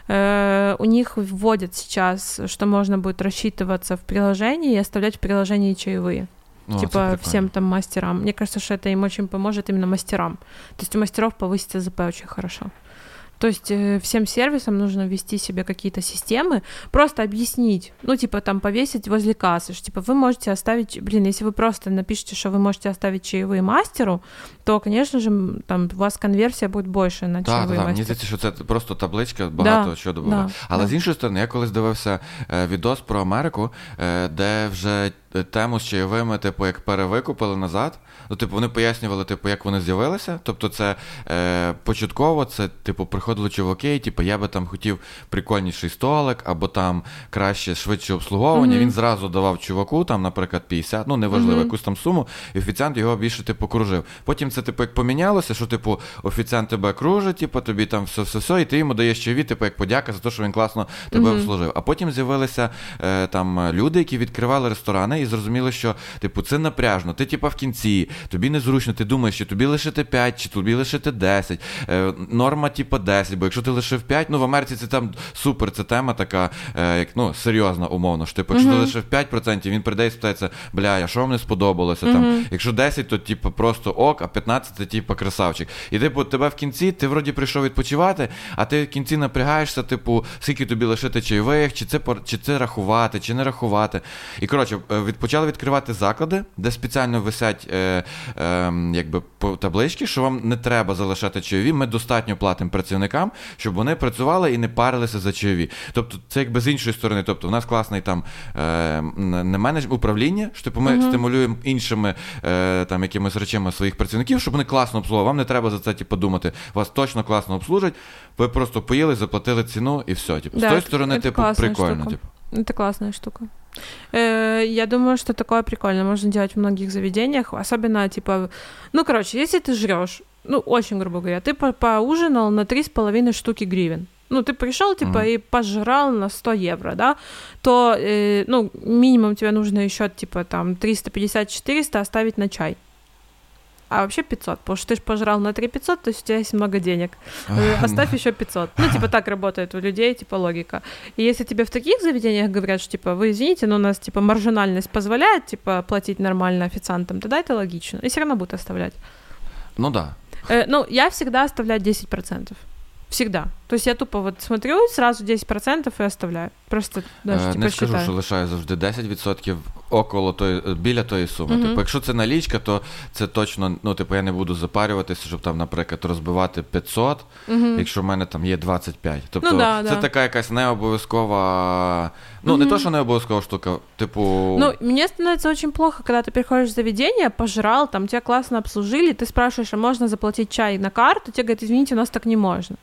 S3: э, у них вводят сейчас, что можно будет рассчитываться в приложении и оставлять в приложении чаевые.
S2: Ну,
S3: типа всем там мастерам. Мне кажется, что это им очень поможет именно мастерам. То есть у мастеров повысится ЗП очень хорошо. То есть э, всем сервисам нужно ввести себе какие-то системы, просто объяснить, ну, типа там повесить возле кассы, что, типа вы можете оставить, блин, если вы просто напишите, что вы можете оставить чаевые мастеру, то, конечно же, м, там у вас конверсия будет больше на
S2: Так,
S3: чаевые
S2: так, так. Мені
S3: мастеру.
S2: здається, що це просто табличка, багато
S3: Да,
S2: що добавляє.
S3: да,
S2: Але
S3: да.
S2: з іншої сторони, я колись дивився е, відос про Америку, е, де вже е, тему з чайовими, типу, як перевикупили назад. Ну, типу, вони пояснювали, типу, як вони з'явилися. Тобто, це е, початково, це, типу, приходили чуваки, і, типу, я би там хотів прикольніший столик, або там краще, швидше обслуговування.
S3: Мгм.
S2: Він зразу давав чуваку, там, наприклад, 50, ну неважливо,
S3: Мгм.
S2: якусь там суму, і офіціант його більше типу кружив. Потім це, типу, як помінялося, що, типу, офіціант тебе кружить, типу, тобі там все, все, все, і ти йому даєш чайові, типу, як подяка за те, що він класно тебе
S3: Мгм.
S2: обслужив. А потім з'явилися е, там люди, які відкривали ресторани і зрозуміли, що типу це напряжно. Ти, типу, в кінці, тобі незручно, ти думаєш, чи тобі лишити 5, чи тобі лишити 10. Е, норма, типу, 10, бо якщо ти лишив 5, ну в Америці це там супер, це тема така, е, як ну, серйозна, умовно. Що, типу, якщо ти
S3: Мгм.
S2: лишив 5%, він прийде і спитається, бля, а що вам не сподобалося? Там, Якщо 10, то типу, просто ок, а 15 це типу красавчик. І типу, тебе в кінці, ти вроді прийшов відпочивати, а ти в кінці напрягаєшся, типу, скільки тобі лишити чайових, чи це чи це рахувати, чи не рахувати. І коротше, е, від, почали відкривати заклади, де спеціально висять е, е, якби по таблички, що вам не треба залишати чайові. Ми достатньо платимо працівникам, щоб вони працювали і не парилися за чайові. Тобто, це якби з іншої сторони. Тобто, в нас класний там е, не менедж управління, що типу ми стимулюємо іншими е, там якимись речами своїх працівників, щоб вони класно обслуговували. Вам не треба за це типу, думати. Вас точно класно обслужать. Ви просто поїли, заплатили ціну і все. Типу.
S3: Да,
S2: з тої
S3: це-
S2: сторони,
S3: це
S2: типу,
S3: класна
S2: прикольно.
S3: штука.
S2: Типу.
S3: Это классная штука. Э, Я думаю, что такое прикольно. Можно делать в многих заведениях. Особенно, типа, ну, короче, если ты жрешь, ну, очень грубо говоря, ты по- поужинал на 3,5 штуки гривен. Ну, ты пришел, типа,
S2: Мгм.
S3: и пожрал на 100 евро, да, то, э, ну, минимум тебе нужно еще, типа, там, 350-400 оставить на чай. А вообще 500, потому что ты же пожрал на 3 500, то есть у тебя есть много денег. Э, Оставь еще 500. Ну, типа так работает у людей, типа логика. И если тебе в таких заведениях говорят, что, типа, вы извините, но у нас, типа, маржинальность позволяет, типа, платить нормально официантам, тогда это логично. И все равно будут оставлять.
S2: Ну да.
S3: Э, ну, я всегда оставляю 10%. Всегда. То есть я тупо вот смотрю, сразу 10% и оставляю. Просто даже, типа,
S2: Не скажу,
S3: считаю.
S2: що лишаю завжди 10% около тої, е, біля тої суми.
S3: Мгм.
S2: Типу, якщо це налічка, то це точно, ну, типу, я не буду запарюватися, щоб там, наприклад, розбивати 500,
S3: Мгм.
S2: якщо в мене там є 25. Тобто
S3: Ну да,
S2: це
S3: да.
S2: така якась необов'язкова. Ну, не то, що необов'язкова штука, типу.
S3: Ну, мне становится очень плохо, когда ты приходишь в заведение, пожрал, там тебя классно обслужили, ты спрашиваешь, а можно заплатить чай на карту? Тебе говорят, извините, у нас так не можно.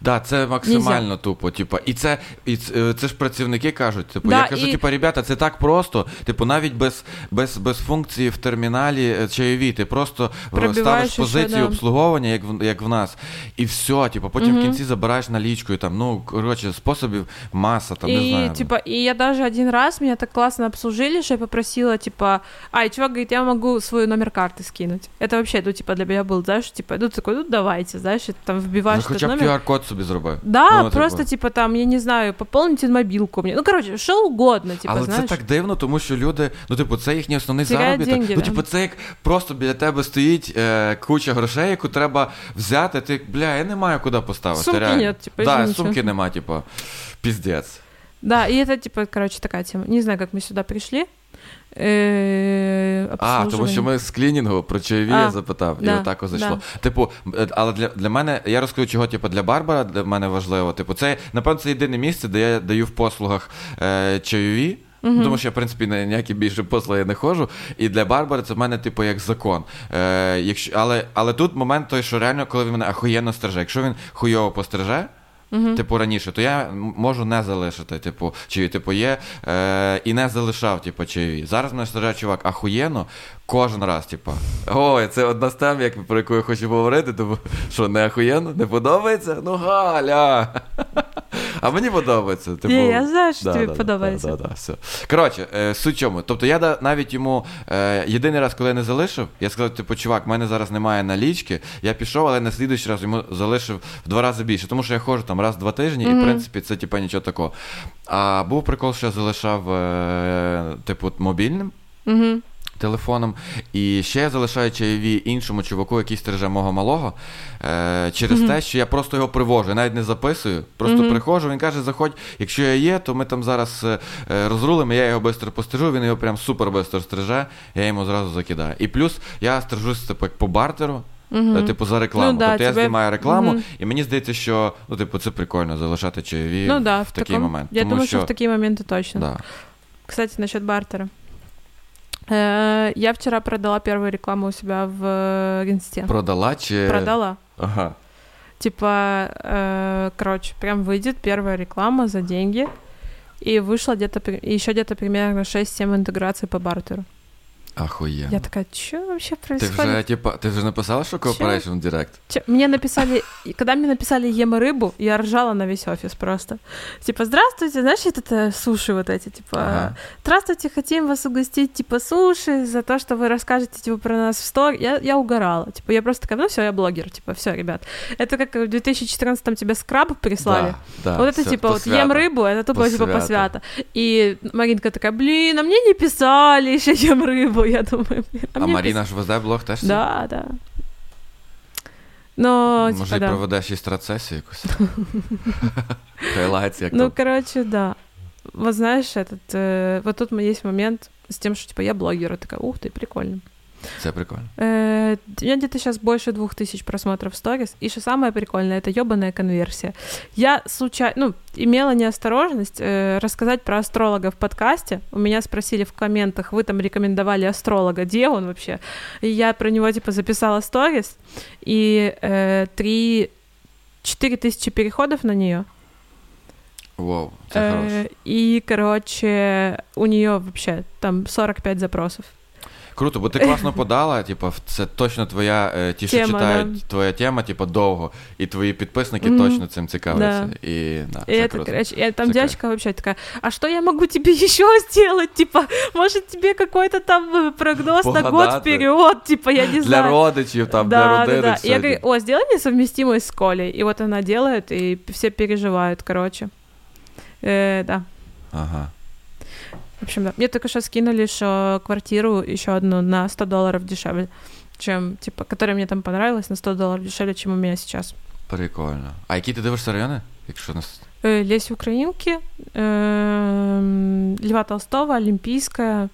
S2: Да, це максимально тупо. Типу, і це, і це, е, це ж працівники кажуть. Типу,
S3: Да,
S2: я кажу,
S3: і-
S2: типу, ребята, це так просто. Типу, навіть без, без, без функції в терміналі е, чайові, ти просто е,
S3: Пробиваєш
S2: ставиш
S3: ще,
S2: позицію
S3: да.
S2: обслуговування, як в, як в нас, і все. Типу, потім в
S3: Мгм.
S2: кінці забираєш налічку, і там, ну, коротше, способів маса, там, не
S3: и,
S2: знаю.
S3: типа, и я даже один раз, меня так классно обслужили, что я попросила, типа, а, и чувак говорит, я могу свой номер карты скинуть. Это вообще, ну, типа, для меня был, знаешь, типа, ну, такой, ну, давайте, знаешь, и там
S2: Ну,
S3: вбиваешь этот
S2: хоча б
S3: номер.
S2: QR-код собі зробив.
S3: Да,
S2: Ну, типу.
S3: просто, типа, там, я не знаю, пополните мобилку мне. Ну, короче, что угодно, типа,
S2: Але
S3: знаешь.
S2: це так дивно, тому що люди, ну, типу, це їхній основний
S3: Теряють
S2: заробіток.
S3: деньги,
S2: ну,
S3: да.
S2: типу, це як просто біля тебе стоїть е, куча грошей, яку треба взяти. Ти, бля, я не маю куди поставити.
S3: Сумки
S2: реально.
S3: нет, типа,
S2: да,
S3: извините.
S2: сумки нема, типу, піздець.
S3: Да, и это, типа, короче, такая тема. Не знаю, как мы сюда пришли. Э,
S2: А, тому що ми з клінінгу про чайові я запитав, і отак зайшло.
S3: да.
S2: Типу, е, але для, для мене, я розкажу, чого типу, для Барбара для мене важливо. Типу, це, напевно, це єдине місце, де я даю в послугах е, чайові.
S3: Мгм.
S2: Тому що я, в принципі, на ніякі більше послуги не ходжу. І для Барбари це в мене, типу, як закон. Е, якщо, але, але тут момент той, що реально, коли він мене ахуєнно стриже. Якщо він хуйово постриже,
S3: Мгм.
S2: Типу раніше, то я м- можу не залишити, типу, чи типу є е, і не залишав, типу, чайові. Зараз мене страждає чувак ахуєнно кожен раз, типу. Ой, це одна з тем, як, про яку я хочу говорити, тому що не ахуєнно, не подобається? Ну Галя. А мені подобається. Типу,
S3: Ні, я знаю, що тобі подобається.
S2: Да, да, да, все. Коротше, е, суть чому. Тобто я да- навіть йому е, єдиний раз, коли я не залишив, я сказав, типу, чувак, в мене зараз немає налічки. Я пішов, але на слідуючий раз йому залишив в два рази більше. Тому що я ходжу там раз в два тижні, і в принципі це типу нічого такого. А був прикол, що я залишав, е, типу, мобільним.
S3: Мгм.
S2: Телефоном, і ще я залишаю чайові іншому чуваку, який стереже мого малого, е, через
S3: Мгм.
S2: те, що я просто його привожу, я навіть не записую. Просто
S3: Мгм.
S2: приходжу, він каже: заходь, якщо я є, то ми там зараз е, е, розрулимо, я його швидко пострижу, він його прям супер швидко стриже, я йому зразу закидаю. І плюс я стрижусь типу, як по бартеру. Е, Типу за рекламу.
S3: Ну да,
S2: тобто я знімаю рекламу,
S3: Мгм.
S2: і мені здається, що ну, типу, це прикольно залишати чайові
S3: Ну да,
S2: в,
S3: в
S2: такий
S3: таком...
S2: момент.
S3: Я
S2: Тому
S3: думаю,
S2: що
S3: что в такие моменты точно.
S2: да.
S3: Кстати, насчет бартера. Э, Я вчера продала первую рекламу у себя в э, инсте.
S2: продала чи.
S3: Продала.
S2: Ага.
S3: Типа, э, короче, прям выйдет первая реклама за деньги. И вышло где-то, еще где-то примерно 6-7 интеграций по бартеру.
S2: Ахуєнно.
S3: Я такая, что вообще происходит?
S2: вже, типа, ти вже написала, що Cooperation Direct?
S3: Чё? Мне написали, когда мне написали ем рыбу, я ржала на весь офис просто. Типа, здравствуйте, знаешь, это суши вот эти, типа,
S2: Ага.
S3: здравствуйте, хотим вас угостить, типа, суши за то, что вы расскажете, типа, про нас в стор. Я, я угорала. Типа, я просто такая, ну все, я блогер, типа, все, ребят. Это как в 2014-м тебе скраб прислали.
S2: Да, да,
S3: вот это
S2: всё,
S3: типа вот ем рыбу, это тупо типа
S2: посвято.
S3: И Маринка такая, блин, а мне не писали еще ем рыбу. Я думаю, блин,
S2: А,
S3: мне
S2: Маріна ж веде блог теж?
S3: пис- Да, да. Но,
S2: Може,
S3: типа,
S2: і
S3: да.
S2: проведеш і страцесію якусь. Хайлайтс, як
S3: Ну,
S2: там.
S3: короче, да. Вот знаешь, этот, э, вот тут есть момент с тем, что, типа, я блогер, и такая, ух ты, прикольно.
S2: Це прикольно.
S3: У меня где-то сейчас больше двух тысяч просмотров сторис, и что самое прикольное, это ебаная конверсия. Я случайно, ну, имела неосторожность э, рассказать про астролога в подкасте. У меня спросили в комментах, вы там рекомендовали астролога, где он вообще? И я про него, типа, записала сторис, и э, три... Четыре тысячи переходов на нее.
S2: Вау,
S3: Э, и, короче, у нее вообще там 45 запросов.
S2: Круто, бо ти класно подала, типу, це точно твоя, е, ті, що
S3: Тема,
S2: читають
S3: да.
S2: твоя тема, типу, довго, і твої підписники
S3: Мгм.
S2: точно цим цікавляться. І, да,
S3: И
S2: це
S3: это,
S2: круто.
S3: короче, и там
S2: Це
S3: девочка вообще такая, а что я могу тебе еще сделать? Типа, может, тебе какой-то там э, прогноз на год
S2: Погадать.
S3: вперед? Типа, я не
S2: Для
S3: знаю.
S2: родичів, там,
S3: да,
S2: для родини.
S3: да, да.
S2: все.
S3: Я говорю, о, сделай несовместимость с Колей. И вот она делает, и все переживают, короче. Э, да.
S2: Ага.
S3: В общем, да. Мне только что скинули, что квартиру еще одну на 100 долларов дешевле, чем, типа, которая мне там понравилась, на 100 долларов дешевле, чем у меня сейчас.
S2: Прикольно. А які ти дивишся райони? Якщо нас.
S3: Э, Лесь Украинки, эм, Льва Толстого, Олимпийская,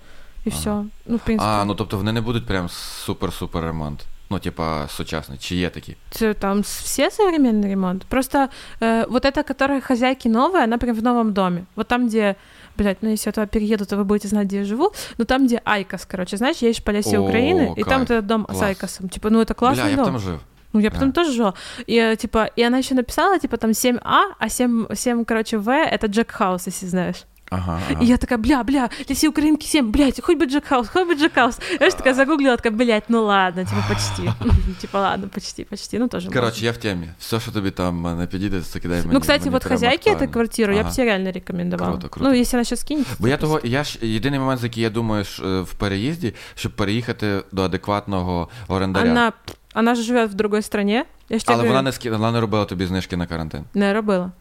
S3: и
S2: Ага.
S3: все. Ну, в принципе,
S2: А, ну тобто вони не будуть прям супер-супер ремонт. Ну, типа, сучасний. Чи є такі?
S3: т- там с- все современный ремонт. Просто э, вот эта, которая хозяйки новая, она прям в новом доме. Вот там, где Блять, ну если я туда перееду, то вы будете знать, где я живу. Но там, где IQOS, короче, знаешь, едешь по
S2: Леси
S3: Украинки, и там вот этот дом с.
S2: IQOS
S3: ом. Типа, ну это классный
S2: Бля, я
S3: дом.
S2: там живу.
S3: Ну, я потом
S2: Да.
S3: тоже жила. И, э, типа, и она еще написала, типа, там 7А, а 7, 7 короче, В — это Джек Хаус, если знаешь.
S2: Ага. ага.
S3: И я такая, бля, бля, Лиси Украинки 7, блядь, хоть бы Джек Хаус, хоть бы Джек Хаус. Я же такая загуглила, такая, блядь, ну ладно, типа, почти. Типа, ладно, почти, почти, ну тоже
S2: Коротше, я в темі. Все, що тобі там е, не підійде, це кидай мені.
S3: Ну, кстати,
S2: мені
S3: вот
S2: прям
S3: хозяйке этой
S2: актуально.
S3: квартиры я
S2: Ага.
S3: бы тебе реально рекомендовала.
S2: Круто, круто.
S3: Ну, если она сейчас кинет.
S2: Бо я того, я ж єдиний момент, за який я думаю ж, е, в переїзді, щоб переїхати до адекватного орендаря.
S3: Она, она же живет в другой стране. Я ж тебе
S2: Але вона
S3: говорю,
S2: не ски... вона не робила тобі знижки на карантин.
S3: не робила.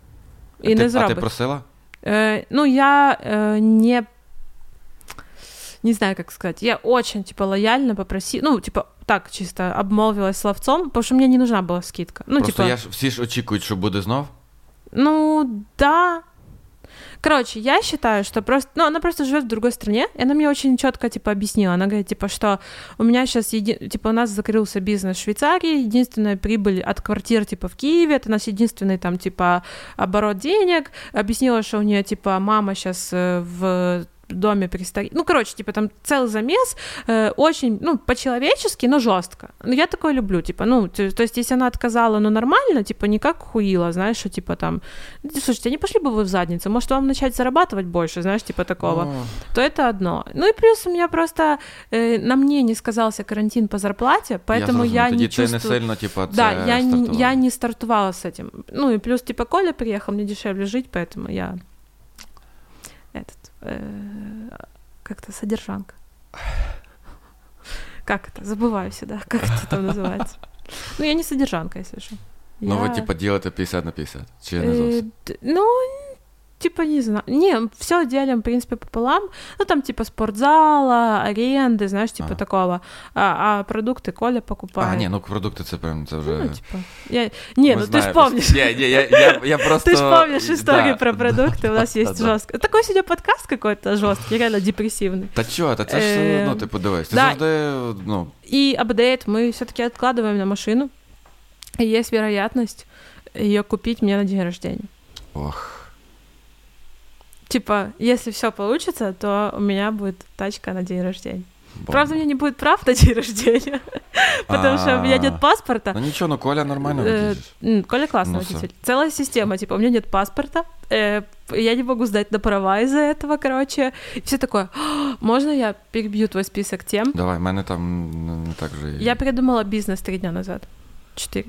S2: А
S3: І
S2: ти,
S3: не
S2: а ти
S3: зробить.
S2: просила?
S3: Э, ну, я э, не... Не знаю, как сказать. Я очень, типа, лояльно попросила... Ну, типа, так, чисто обмолвилась словцом, потому что мне не нужна была скидка. Ну,
S2: Просто
S3: типа...
S2: я ж всі ж очікують, що буде знов.
S3: Ну, да. Короче, я считаю, что просто, ну, она просто живет в другой стране, и она мне очень четко, типа, объяснила. Она говорит, типа, что у меня сейчас, еди... типа, у нас закрылся бизнес в Швейцарии, единственная прибыль от квартир, типа, в Киеве, это у нас единственный, там, типа, оборот денег. Объяснила, что у нее, типа, мама сейчас в доме престарелых. Ну, короче, типа, там целый замес, э, очень, ну, по-человечески, но жестко. Ну, я такое люблю, типа, ну, то, то есть, если она отказала, ну, нормально, типа, не как хуила, знаешь, что, типа, там, слушайте, а не пошли бы вы в задницу, может, вам начать зарабатывать больше, знаешь, типа, такого,
S2: О,
S3: то это одно. Ну, и плюс у меня просто, э, на мне не сказался карантин по зарплате, поэтому я,
S2: Тоді
S3: не чувствую...
S2: сильно, типа,
S3: Да, я не, я не стартовала с этим. Ну и плюс, типа, Коля приехал, мне дешевле жить, поэтому я как-то содержанка. Как это? Забываю всегда, как это там называется. Ну, я не содержанка, если что.
S2: Ну, ви,
S3: Я,
S2: типа, ділите 50 на 50. Чи не
S3: э,
S2: зовсім?
S3: Ну, типа, не знаю. Не, все делим, в принципе, пополам. Ну, там, типа, спортзала, аренды, знаешь, типа
S2: Ага.
S3: такого. А, а продукты Коля покупает.
S2: А, ні, ну продукти це прям це вже.
S3: Ну, типа, я... Не,
S2: Ми
S3: ну ты ж
S2: знаємо.
S3: помнишь.
S2: Ні, ні, я, я, я просто...
S3: Ты ж помнишь историю
S2: Да,
S3: про продукты, у нас
S2: да,
S3: есть
S2: да.
S3: жестко. Такой сегодня подкаст какой-то жесткий, реально депрессивный.
S2: Та чого, та це ж,
S3: Е,
S2: ну, ти подивись, ти
S3: да.
S2: завжди, ну,
S3: И апдейт мы все-таки откладываем на машину. И есть вероятность ее купить мне на день рождения.
S2: ох.
S3: Типа, если все получится, то у меня будет тачка на день рождения.
S2: бомба.
S3: Правда, у меня не будет прав на день рождения, потому что у меня нет
S2: А.
S3: паспорта.
S2: Ну нічого, ну Коля нормально
S3: Э,
S2: водієш.
S3: м, Коля классный
S2: Ну,
S3: водитель. Целая система, типа, у меня нет паспорта, э, я не могу сдать на права из-за этого, короче. И все такое, «А, можно я перебью твой список тем?
S2: Давай, в мене там не, не так же. і-
S3: Я придумала бизнес три дня назад. Четыре.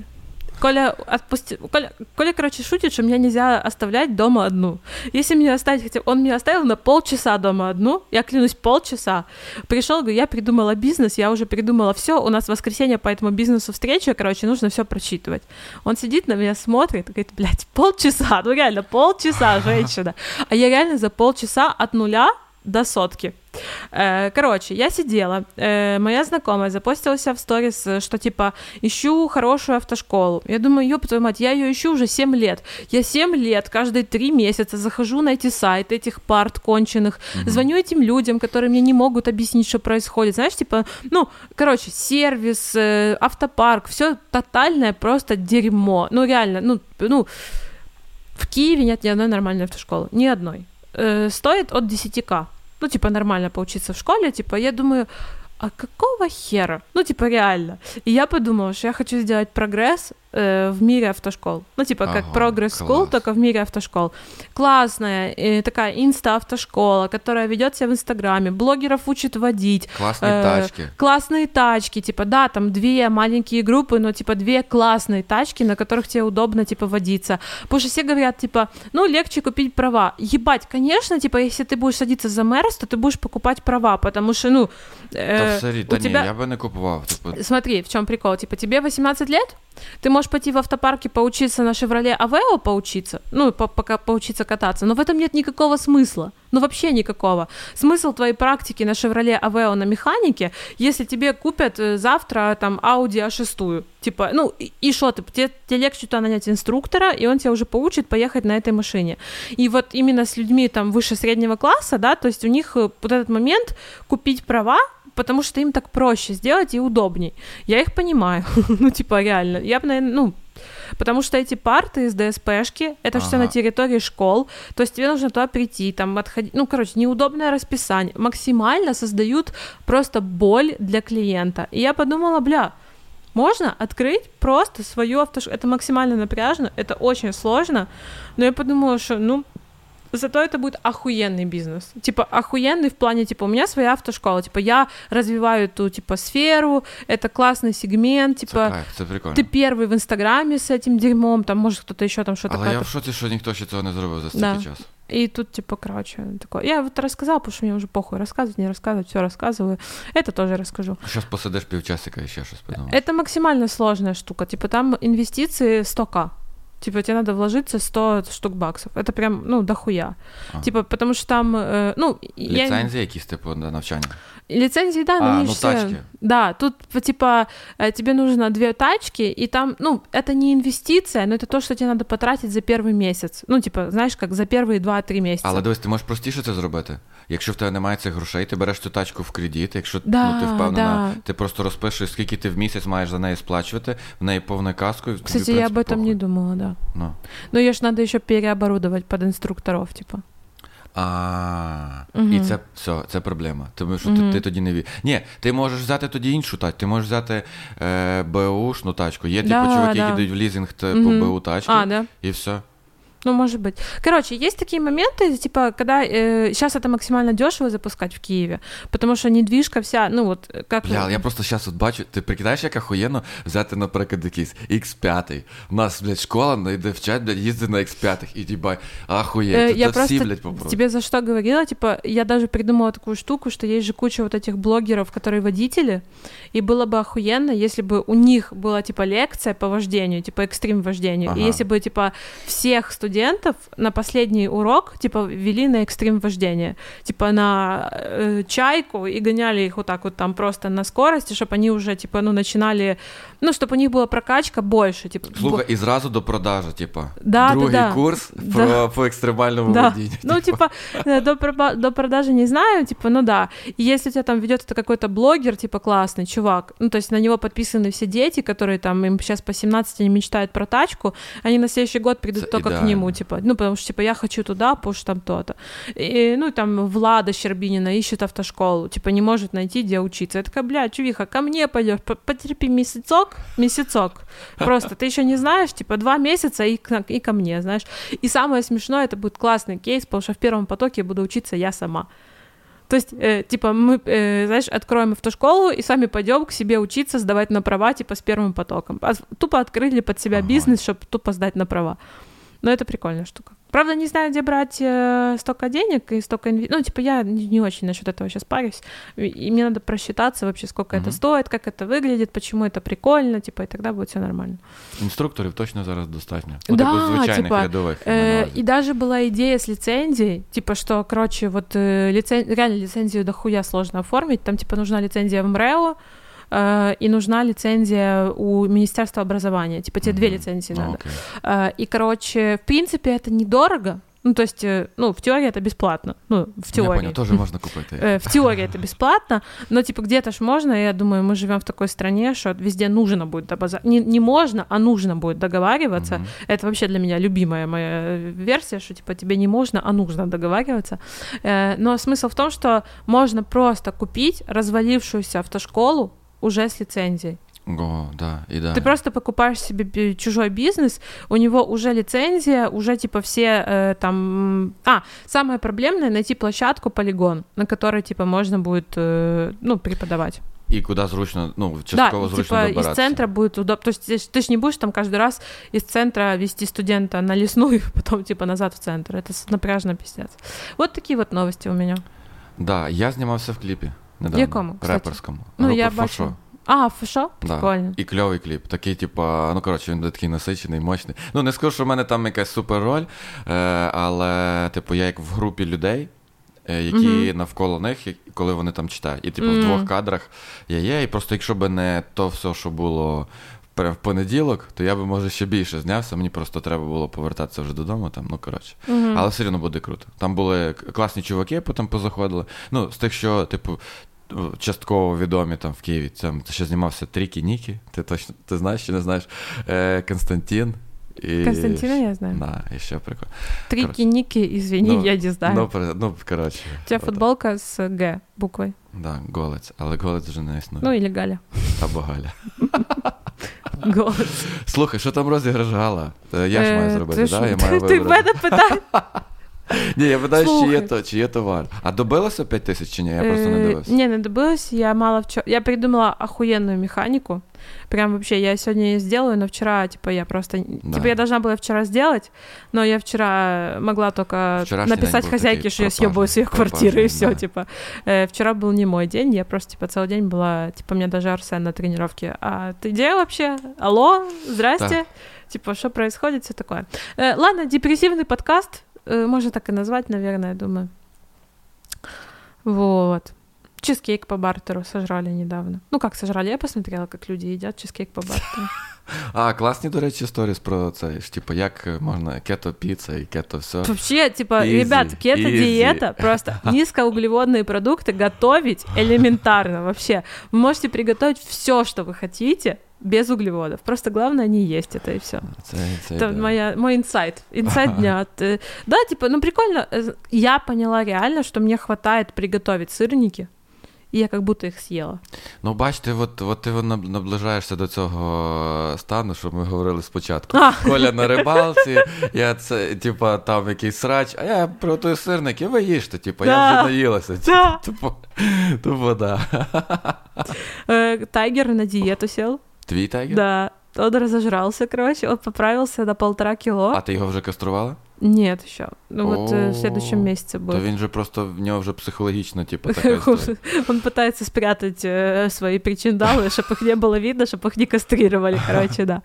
S3: Коля отпустил. Коля, Коля, короче, шутит, что меня нельзя оставлять дома одну. Если меня оставить хотя он меня оставил на полчаса дома одну, я клянусь, полчаса. Пришел, говорю, я придумала бизнес, я уже придумала все, у нас воскресенье по этому бизнесу встреча, короче, нужно все прочитывать. Он сидит на меня, смотрит, говорит, блядь, полчаса, ну реально, полчаса, женщина. А я реально за полчаса от нуля до сотки. Э, Короче, я сидела, э, моя знакомая запостила себя в сторис, э, что типа ищу хорошую автошколу. Я думаю, ёб твою мать, я ее ищу уже 7 лет. Я 7 лет, каждые 3 месяца захожу на эти сайты этих парт конченых, звоню этим людям, которые мне не могут объяснить, что происходит. Знаешь, типа, ну, короче, сервис, автопарк, все тотальное просто дерьмо. Ну, реально, ну, ну, в Киеве нет ни одной нормальной автошколы. Ни одной. Э, стоит от 10к. Ну, типа, нормально поучиться в школе. Типа, я думаю, а какого хера? Ну, типа, реально. И я подумала, что я хочу сделать прогресс э, в мире автошкол. Ну, типа, как
S2: Ага,
S3: Progress School,
S2: класс.
S3: только в мире автошкол. Классная э, такая инста-автошкола, которая ведет себя в Инстаграме, блогеров учит водить.
S2: Класні
S3: Э,
S2: тачки.
S3: Классные тачки, типа, да, там две маленькие группы, но, типа, две классные тачки, на которых тебе удобно, типа, водиться. Потому что все говорят, типа, ну, легче купить права. Ебать, конечно, типа, если ты будешь садиться за мэрс, то ты будешь покупать права, потому что, ну, э,
S2: Та все рі-
S3: у
S2: та ні,
S3: тебя...
S2: я би не купував. Типу,
S3: Смотри, в чем прикол? Типа, тебе 18 лет, ты можешь пойти в автопарке поучиться на Шевроле Авео поучиться, ну, по- пока поучиться кататься, но в этом нет никакого смысла. Ну, вообще никакого. Смысл твоей практики на Шевроле Авео на механике, если тебе купят э, завтра там Audi A6, типа, ну, и- что ты, тебе, тебе легче туда нанять инструктора, и он тебя уже поучит поехать на этой машине. И вот именно с людьми там выше среднего класса, да, то есть у них э, вот этот момент купить права, потому что им так проще сделать и удобней. Я их понимаю, ну, типа, реально. Я бы, наверное, ну, потому что эти парты из ДСПшки, это все на
S2: Ага.
S3: территории школ, то есть тебе нужно туда прийти, там, отходить, ну, короче, неудобное расписание, максимально создают просто боль для клиента. И я подумала, бля, можно открыть просто свою автошколу. Это максимально напряжно, это очень сложно, но я подумала, что, ну, Зато это будет охуенный бизнес. Типа, охуенный в плане, типа, у меня своя автошкола. Типа, я развиваю эту, типа, сферу, это классный сегмент,
S2: це
S3: типа,
S2: кайф, це прикольно.
S3: ты первый в Инстаграме с этим дерьмом, там, может, кто-то еще там что-то
S2: Але я
S3: как-то.
S2: в шоці, що ніхто ще цього не зробив за стільки
S3: Да.
S2: часу.
S3: И тут, типа, короче, такое. Я вот рассказала, потому что мне уже похуй рассказывать, не рассказывать, все рассказываю. Это тоже расскажу.
S2: Зараз посидиш півчасика і ще щось придумаєш.
S3: Это максимально сложная штука. Типа, там инвестиции 100к. Типа, тебе надо вложиться 100 штук баксов. Это прям, ну, дохуя.
S2: А.
S3: Типа, потому что там, э, ну, я...
S2: Ліцензії якісь, типу, на навчання.
S3: Лицензии, да, но
S2: А,
S3: они
S2: ну,
S3: ж все-
S2: тачки.
S3: Да, тут по- типа э, тебе нужно две тачки, и там, ну, это не инвестиция, но это то, что тебе надо потратить за первый месяц. Ну, типа, знаешь, как за первые два-три месяца.
S2: Але дивись, ти можеш простіше це зробити. Якщо в тебе немає цих грошей, ти береш цю тачку в кредит, якщо
S3: Да,
S2: ну, ти впевнена,
S3: да.
S2: ти просто розпишеш, скільки ти в місяць маєш за неї сплачувати, в неї повна каску. і тобі,
S3: я об этом не думала, да.
S2: Ну.
S3: Но ее ж надо еще переоборудовать под инструкторов, типа.
S2: А,
S3: Мгм.
S2: і це все, це проблема. Тому що
S3: Мгм.
S2: ти, ти тоді не ві. Ні, ти можеш взяти тоді іншу тачку. Ти можеш взяти е, БУшну тачку. Є типу
S3: Да,
S2: чуваки,
S3: да.
S2: які дають в лізинг типу
S3: Мгм.
S2: БУ тачки,
S3: А, да?
S2: і все.
S3: Ну, может быть. Короче, есть такие моменты, типа, когда сейчас это максимально дешево запускать в Киеве, потому что недвижка вся, ну вот, как...
S2: Бля, я просто зараз от бачу, ти прикидаєш, як охуєнно взяти, наприклад, якийсь X5. У нас, блядь, школа, ну, де вчать, блядь, їздити на X5. І типа, ахуєть,
S3: Э,
S2: це
S3: я
S2: всі,
S3: просто
S2: блядь, попробують.
S3: тебе за что говорила, типа, я даже придумала такую штуку, что есть же куча вот этих блогеров, которые водители, и было бы охуенно, если бы у них была, типа, лекция по вождению, типа, экстрим вождению, и
S2: Ага.
S3: если бы, типа, всех студентов на последний урок, типа, ввели на экстрим вождение, типа, на э, чайку и гоняли их вот так вот там просто на скорости, чтобы они уже, типа, ну, начинали, ну, чтобы у них была прокачка больше, типа, бо-
S2: Слухай, і зразу до продажу, типа.
S3: Да, да,
S2: Другий
S3: да.
S2: курс
S3: Да.
S2: про, по екстремальному
S3: Да.
S2: водінню.
S3: Ну, типа, э, до, продажи не знаю, типа, ну да. И если у тебя там ведет это какой-то блогер, типа, классный чувак, ну, то есть на него подписаны все дети, которые там, им сейчас по 17, они мечтают про тачку, они на следующий год придут только к
S2: идеально.
S3: Нему, типа, ну, потому что, типа, я хочу туда, потому что там то-то. И, ну, там Влада Щербинина ищет автошколу, типа, не может найти, где учиться. Я такая, бля, чувиха, ко мне пойдешь, по- потерпи месяцок, месяцок. Просто ты еще не знаешь, типа, два месяца и, и ко мне, знаешь. И самое смешное, это будет классный кейс, потому что в первом потоке буду учиться я сама. То есть, э, типа, мы, э, знаешь, откроем автошколу и сами пойдем к себе учиться, сдавать на права, типа, с первым потоком. А Тупо открыли под себя
S2: Ага.
S3: бизнес, чтобы тупо сдать на права. Но это прикольная штука. Правда, не знаю, где брать э, столько денег и столько инвестиций. Ну, типа, я не, не очень насчет этого сейчас парюсь. И, и мне надо просчитаться вообще, сколько
S2: Мгм.
S3: это стоит, как это выглядит, почему это прикольно, типа, и тогда будет все нормально.
S2: Інструкторів точно зараз достатньо. Ну,
S3: Да,
S2: типу, звичайних
S3: типа,
S2: рядових. я маю на
S3: Э,
S2: увазі.
S3: и даже была идея с лицензией, типа, что, короче, вот э, лицен... реально лицензию дохуя сложно оформить, там, типа, нужна лицензия в МРЭО, э, и нужна лицензия у Министерства образования, типа, тебе две лицензии
S2: Ну,
S3: надо. Э, и, короче, в принципе, это недорого, Ну, то есть, э, ну, в теории это бесплатно. Ну, в
S2: Я
S3: теории.
S2: понял, теж можна купити.
S3: Э, В теории это бесплатно, но типа где-то ж можно, я думаю, мы живем в такой стране, что везде нужно будет добаза- не, не можно, а нужно будет договариваться.
S2: Мгм.
S3: Это вообще для меня любимая моя версия, что типа тебе не можно, а нужно договариваться. Но смысл в том, что можно просто купить развалившуюся автошколу уже с лицензией.
S2: О, да, ідеально.
S3: Ты просто покупаешь себе б- чужой бизнес, у него уже лицензия, уже типа все э, там... м, А, самое проблемное найти площадку полигон, на которой типа можно будет э, ну преподавать.
S2: І куди зручно, ну,
S3: Да,
S2: частково
S3: и,
S2: зручно
S3: типа
S2: добиратися.
S3: из центра будет удобно. То есть ты ж- ты ж не будешь там каждый раз из центра вести студента на лесную, потом типа назад в центр. Это с- напряжно пиздец. Вот такие вот новости у меня.
S2: Да, я знімався в кліпі. Недавно,
S3: Якому?
S2: Реперському.
S3: Ну,
S2: Група
S3: я бачу. А, фошо?
S2: Да. І кльовий кліп. Такий, типа, ну коротше, він буде такий насичений, мощний. Ну, не скажу, що в мене там якась супер роль, е, але, типу, я як в групі людей, е, які
S3: Мгм.
S2: навколо них, коли вони там читають. І, типу,
S3: Мгм.
S2: в двох кадрах я є, і просто якщо б не то все, що було. В понеділок, то я би, може, ще більше знявся. Мені просто треба було повертатися вже додому. Там, ну коротше.
S3: Мгм.
S2: Але все одно буде круто. Там були класні чуваки, потім позаходили. Ну, з тих, що, типу, частково відомі там в Києві. Там ще знімався Трікі Нікі. Ти точно ти знаєш чи не знаєш? Е, Константин. І...
S3: Константина я знаю.
S2: Да, і ще прикольно.
S3: Трики-ники, извини,
S2: Ну,
S3: я не знаю.
S2: Ну, при- ну, коротше.
S3: У тебя
S2: отак.
S3: футболка с Г буквой.
S2: Да, голець, але голець вже не існує.
S3: Ну или Галя.
S2: Або Галя.
S3: Голос.
S2: Слухай, що там розіграш Гала? Е, Я ж маю
S3: Е,
S2: зробити,
S3: ти
S2: да?
S3: що,
S2: Я маю
S3: ти, ти в
S2: вибрати.
S3: мене питаєш?
S2: Ні, я питаю, чи є,
S3: Слухай.
S2: то, чи є товар. А добилося 5 тисяч чи ні? Я просто не
S3: Э,
S2: дивився.
S3: Не, не добилась. Я мало вчера... Я придумала охуенную механику. Прям вообще, я сегодня ее сделаю, но вчера, типа, я просто...
S2: Да.
S3: Типа, я должна была вчера сделать, но я вчера могла только
S2: Вчерашний
S3: написать
S2: день был
S3: хозяйке,
S2: такой
S3: что я съебаю с ее
S2: пропажный,
S3: квартиры, и
S2: пропажный,
S3: все,
S2: да.
S3: типа. Э, вчера был не мой день, я просто, типа, целый день была... Типа, мне даже Арсен на тренировке. А ты где вообще? Алло? Здрасте? Типа, что происходит? Все такое. Э, ладно, депрессивный подкаст. Э, можно так и назвать, наверное, я думаю. Вот. Чизкейк по бартеру сожрали недавно. Ну, как сожрали? Я посмотрела, как люди едят чизкейк по бартеру.
S2: А, класні, до речі, сторіс про це. ж, Типу, як можна кето піца і кето все.
S3: Вообще, типа,
S2: Easy,
S3: ребят, кето-диета,
S2: easy.
S3: просто низкоуглеводные продукты готовить элементарно вообще. Вы можете приготовить все, что вы хотите, без углеводов. Просто главное не есть это и все.
S2: Це, це
S3: Это
S2: ідея.
S3: моя, мой инсайт. Инсайт дня. Ты- Да, типа, ну прикольно. э, Я поняла реально, что мне хватает приготовить сырники, и я как будто их съела.
S2: Ну, бачите, от, от ти наб- наближаєшся до цього стану, що ми говорили спочатку.
S3: А.
S2: Коля на рибалці, я це, типа, там якийсь срач, а я приготую сирники, ви їжте, типу, я
S3: Да.
S2: вже наїлася.
S3: Да.
S2: Тупо, тупо, да.
S3: Э, Тайгер на диету сел.
S2: Твій тайгер?
S3: Да. Он разожрался, короче, он поправился на полтора кило.
S2: А ти його вже каструвала?
S3: Нет, еще. Ну вот э, в
S2: О,
S3: следующем месяце
S2: То
S3: будет.
S2: він же просто в нього вже психологічно, типу, така історія.
S3: Он пытается спрятать э, свои причиндалы, чтобы их не было видно, чтобы их не кастрировали, короче, да.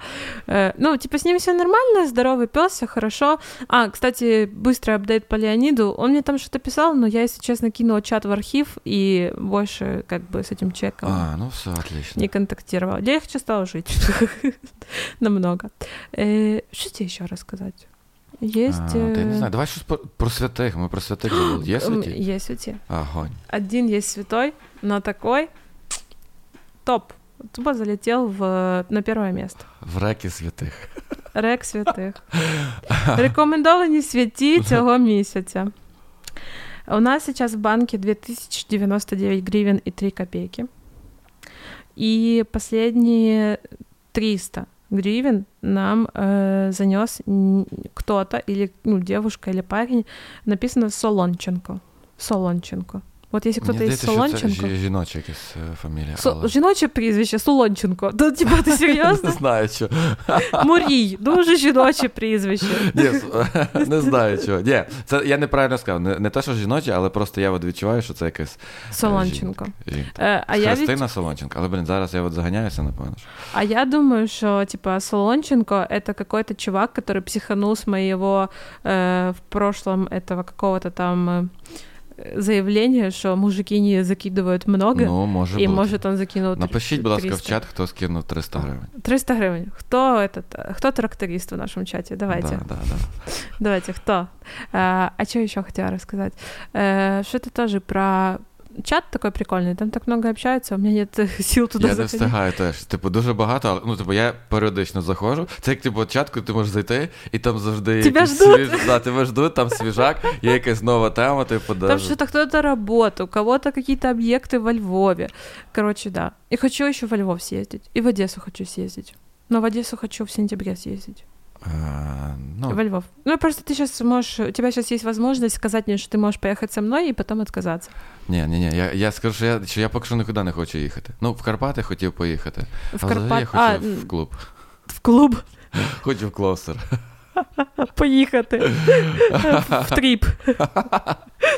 S3: Э, ну, типа, с ним все нормально, здоровый пес, все хорошо. А, кстати, быстрый апдейт по Леониду. Он мне там что-то писал, но я, если честно, кинула чат в архив и больше, как бы, с этим человеком
S2: А, ну все, отлично.
S3: не контактировала. Легче стало жить. Намного. Э, Что тебе еще рассказать? Есть...
S2: А, ти не
S3: э,
S2: знаю, давай щось про, про святих. Ми про святих забули. Є
S3: м,
S2: святі?
S3: Есть святые.
S2: Огонь.
S3: Один есть святой, но такой топ. Тупо залетел в, на первое место.
S2: В реки святих.
S3: Рек святих. Рекомендовані святі цього місяця. У нас сейчас в банке 2099 гривен и 3 копейки. И последние 300 гривен нам э, занес кто-то, или ну, девушка, или парень, написано Солонченко. Солонченко. Вот если кто-то
S2: Мені
S3: из
S2: здається, що
S3: Солонченко...
S2: це жі- жіноча якась е, фамілія.
S3: Со-
S2: але-
S3: Жіноче прізвище Солонченко. Ну, типа, ти
S2: Не
S3: серйозно?
S2: знаю, що.
S3: Мурій, дуже жіноче прізвище.
S2: Ні, с- не знаю чого. Ні, це я неправильно сказав. Не, не те, що жіноче, але просто я от відчуваю, що це якась е,
S3: Солонченко.
S2: жінка. жінка.
S3: Е, а, я від...
S2: Христина Солонченко. Але, блін, зараз я от заганяюся, напевно. що.
S3: а я думаю, что, типа, Солонченко — это какой-то чувак, который психанул с моего э, в прошлом этого какого-то там... заявление, что мужики не закидывают много,
S2: Ну, може
S3: может он закинул тр-
S2: Напишіть, будь ласка, в
S3: 300.
S2: чат, хто скинув 300 гривень.
S3: 300 гривен. Кто этот, кто тракторист в нашем чате? Давайте.
S2: Да, да, да.
S3: Давайте, кто? А, а что еще хотела рассказать? Э, Что-то тоже про чат такой прикольный, там так много общаются, у меня нет э, сил туда
S2: Я не
S3: заходить.
S2: встигаю теж. Типу, дуже багато, але ну, типу, я періодично заходжу. Це як типу чат, коли ти можеш зайти, і там завжди
S3: Тебя
S2: якийсь
S3: ждуть.
S2: свіж... да, тебе ждуть, там свіжак, є якась нова тема, типу,
S3: Там
S2: даже.
S3: что-то кто-то работа, у кого-то какие-то объекты во Львове. Короче, да. И хочу еще во Львов съездить. И в Одессу хочу съездить. Но в Одессу хочу в сентябре съездить.
S2: А, ну,
S3: Во Львов. Ну, просто ты сейчас можешь... У тебя сейчас есть возможность сказать мне, что ты можешь поехать со мной и потом отказаться.
S2: Ні, ні, ні. Я, я скажу, що я, що я поки що нікуди не хочу їхати. Ну, в Карпати хотів поїхати.
S3: В
S2: а взагалі я
S3: Карпат...
S2: хочу
S3: А,
S2: в клуб.
S3: в клуб
S2: Хочу в клостер.
S3: поїхати. в тріп.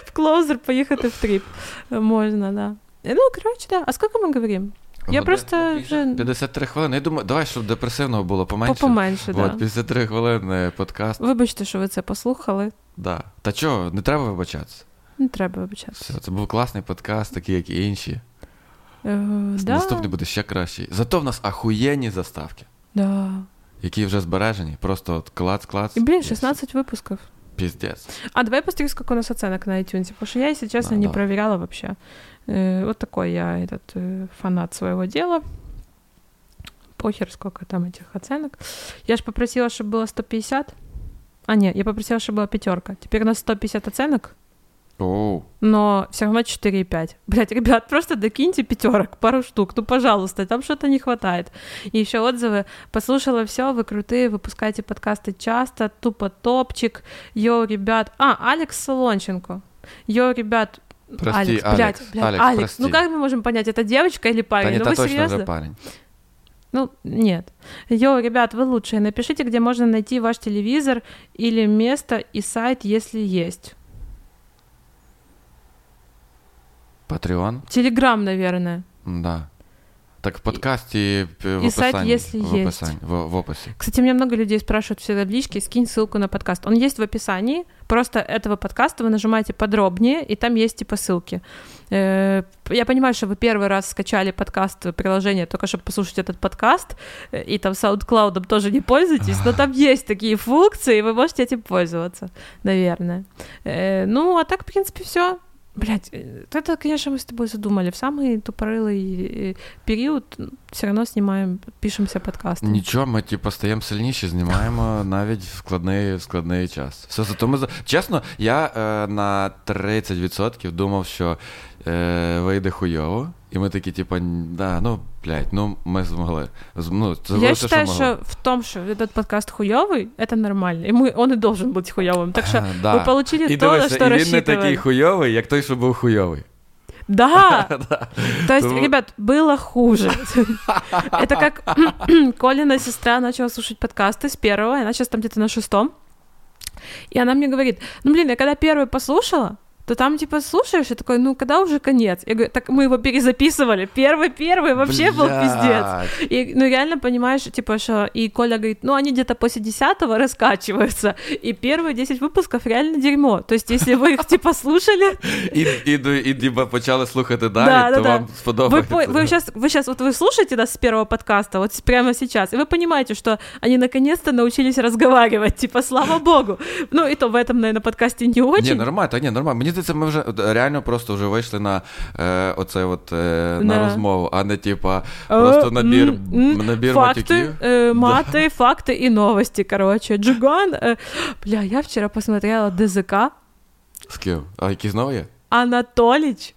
S3: в клоузер поїхати в тріп. Можна, да. Ну, короче, да. А сколько мы говорим? Я просто вже
S2: 53 хвилини. Я думаю, давай, щоб депресивного було поменше.
S3: поменше, да.
S2: От, 53 хвилини подкаст.
S3: Вибачте, що ви це послухали.
S2: Да. Та чого, не треба вибачатися.
S3: Не треба вибачатися.
S2: Все, це був класний подкаст, такий, як і інші.
S3: Е, да,
S2: Наступний буде ще кращий. Зато в нас ахуєнні заставки,
S3: да.
S2: які вже збережені. Просто от клац-клац.
S3: И, блин,
S2: і
S3: 16 выпусков.
S2: Піздець.
S3: А давай посмотри, сколько у нас оценок на iTunes. Потому что я, если честно,
S2: Да,
S3: не
S2: да.
S3: проверяла вообще. Э, вот такой я этот э, фанат своего дела. Похер, сколько там этих оценок. Я же попросила, чтобы было 150. А, нет, я попросила, чтобы была пятерка. Теперь у нас 150 оценок,
S2: Оу.
S3: но все равно 4,5. Блять, ребят, просто докиньте пятерок, пару штук, ну, пожалуйста, там что-то не хватает. И еще отзывы. Послушала все, вы крутые, выпускаете подкасты часто, тупо топчик. Йоу, ребят. А, Алекс Солонченко. Йоу, ребят.
S2: Прости,
S3: Алекс,
S2: Алекс,
S3: блядь, блядь,
S2: Алекс,
S3: Алекс.
S2: прости.
S3: Ну как мы можем понять, это девочка или парень?
S2: ні,
S3: ну
S2: та
S3: вы
S2: точно
S3: серьезно?
S2: вже парень.
S3: Ну, нет. Йоу, ребят, вы лучшие. Напишите, где можно найти ваш телевизор или место и сайт, если есть.
S2: Патреон?
S3: Телеграм, наверное.
S2: Да. Так в подкасті п- в
S3: І сайт,
S2: описанні.
S3: если
S2: в,
S3: есть.
S2: описанні в, в описі.
S3: Кстати, меня много людей спрашивают все в личке, скинь ссылку на подкаст. Он есть в описании, просто этого подкаста вы нажимаете подробнее, и там есть типа ссылки. Э, Я понимаю, что вы первый раз скачали подкаст, э, приложение, только чтобы послушать этот подкаст, э, и там SoundCloud тоже не пользуетесь, но там есть такие функции, и вы можете этим пользоваться, наверное. Э, Ну, а так, в принципе, все. Блять, это, конечно, мы с тобой задумали. В самый тупорылый э, период все равно снимаем, пишемся подкасты.
S2: Нічого, ми типу, стаємо сильніші, знімаємо навіть в складний, в складний час. Все, зато ми за- Чесно, я е, на 30% думав, що е, вийде хуйово. І ми такі, типу, да, ну, блядь, ну ми змогли. З- Ну, це
S3: Я
S2: все,
S3: считаю,
S2: що
S3: что
S2: могли.
S3: в том, что этот подкаст хуёвый, это нормально. И мы, он и должен быть хуёвым. Так что
S2: А, да.
S3: вы получили
S2: І
S3: то, на
S2: дивися,
S3: что
S2: і він не
S3: рассчитывали.
S2: такий хуйовий, як той, що був хуйовий.
S3: Да! То есть,
S2: Тому-
S3: ребят, было хуже. Это как Колина сестра начала слушать подкасты с первого, и она сейчас там где-то на шестом. И она мне говорит, ну, блин, я когда первый послушала, то там, типа, слушаешь, и такой, ну, когда уже конец? Я говорю, так мы его перезаписывали. Первый-первый вообще был пиздец.
S2: Блядь.
S3: И, ну, реально понимаешь, типа, что... И Коля говорит, ну, они где-то после десятого раскачиваются. И первые 10 выпусков реально дерьмо. То есть, если вы их, типа, слушали...
S2: І, і, і, і, ніби почали слухати далі,
S3: Да,
S2: то
S3: да, да.
S2: вам
S3: Вы,
S2: сподобається.
S3: по- вы, сейчас, вы сейчас, вот вы слушаете нас с первого подкаста, вот с- прямо сейчас, и вы понимаете, что они наконец-то научились разговаривать, типа, слава богу. Ну, и то в этом, наверное, подкасте не
S2: Ні,
S3: очень.
S2: нормально, та ні, нормально. Мені здається, ми вже от, реально просто вже вийшли на е, оце от, е, на
S3: Да.
S2: розмову, а не типа
S3: Э,
S2: просто набір,
S3: м, м,
S2: набір
S3: факты,
S2: матюків.
S3: э, маты, факты и новости, короче. Джиган, э, бля, я вчера посмотрела ДЗК,
S2: З ким? А які знову є?
S3: Анатолич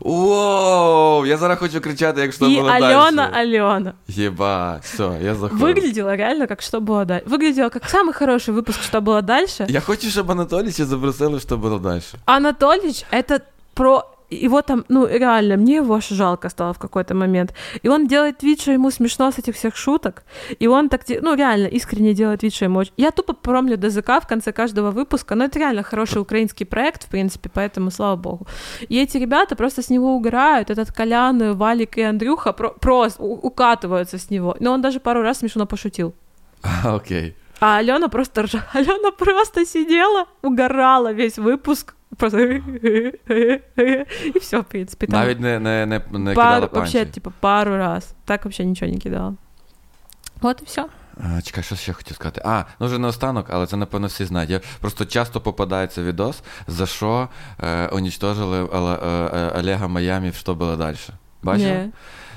S2: Воу! Я зараз хочу кричати, як що
S3: и
S2: було
S3: Алена
S2: далі.
S3: Алена.
S2: Єба, все, я заходжу.
S3: Выглядело реально как «Что было дальше». Выглядело как самый хороший выпуск «Что было дальше».
S2: Я хочу, щоб Анатолійча запросили, що було далі.
S3: Анатолич — это про... его там, ну, реально, мне его аж жалко стало в какой-то момент. И он делает вид, что ему смешно с этих всех шуток. И он так, ну, реально, искренне делает вид, что ему очень... Я тупо промлю ДЗК в конце каждого выпуска, но это реально хороший украинский проект, в принципе, поэтому слава богу. И эти ребята просто с него угорают. Этот Колян, Валик и Андрюха про- просто укатываются с него. Но он даже пару раз смешно пошутил.
S2: Окей.
S3: А Алена просто ржала. Алена просто сидела, угорала весь выпуск. Просто и все, в принципе. Там
S2: Навіть не, не, не, не
S3: пару,
S2: кидала
S3: вообще, типа, пару раз. Так вообще ничего не кидала. Вот и все.
S2: А, чекай, що ще хотів сказати? А, ну вже наостанок, але це напевно всі знають. Я просто часто попадається відос, за що е, унічтожили е, е, Олега Майамі, що було далі. Бачив?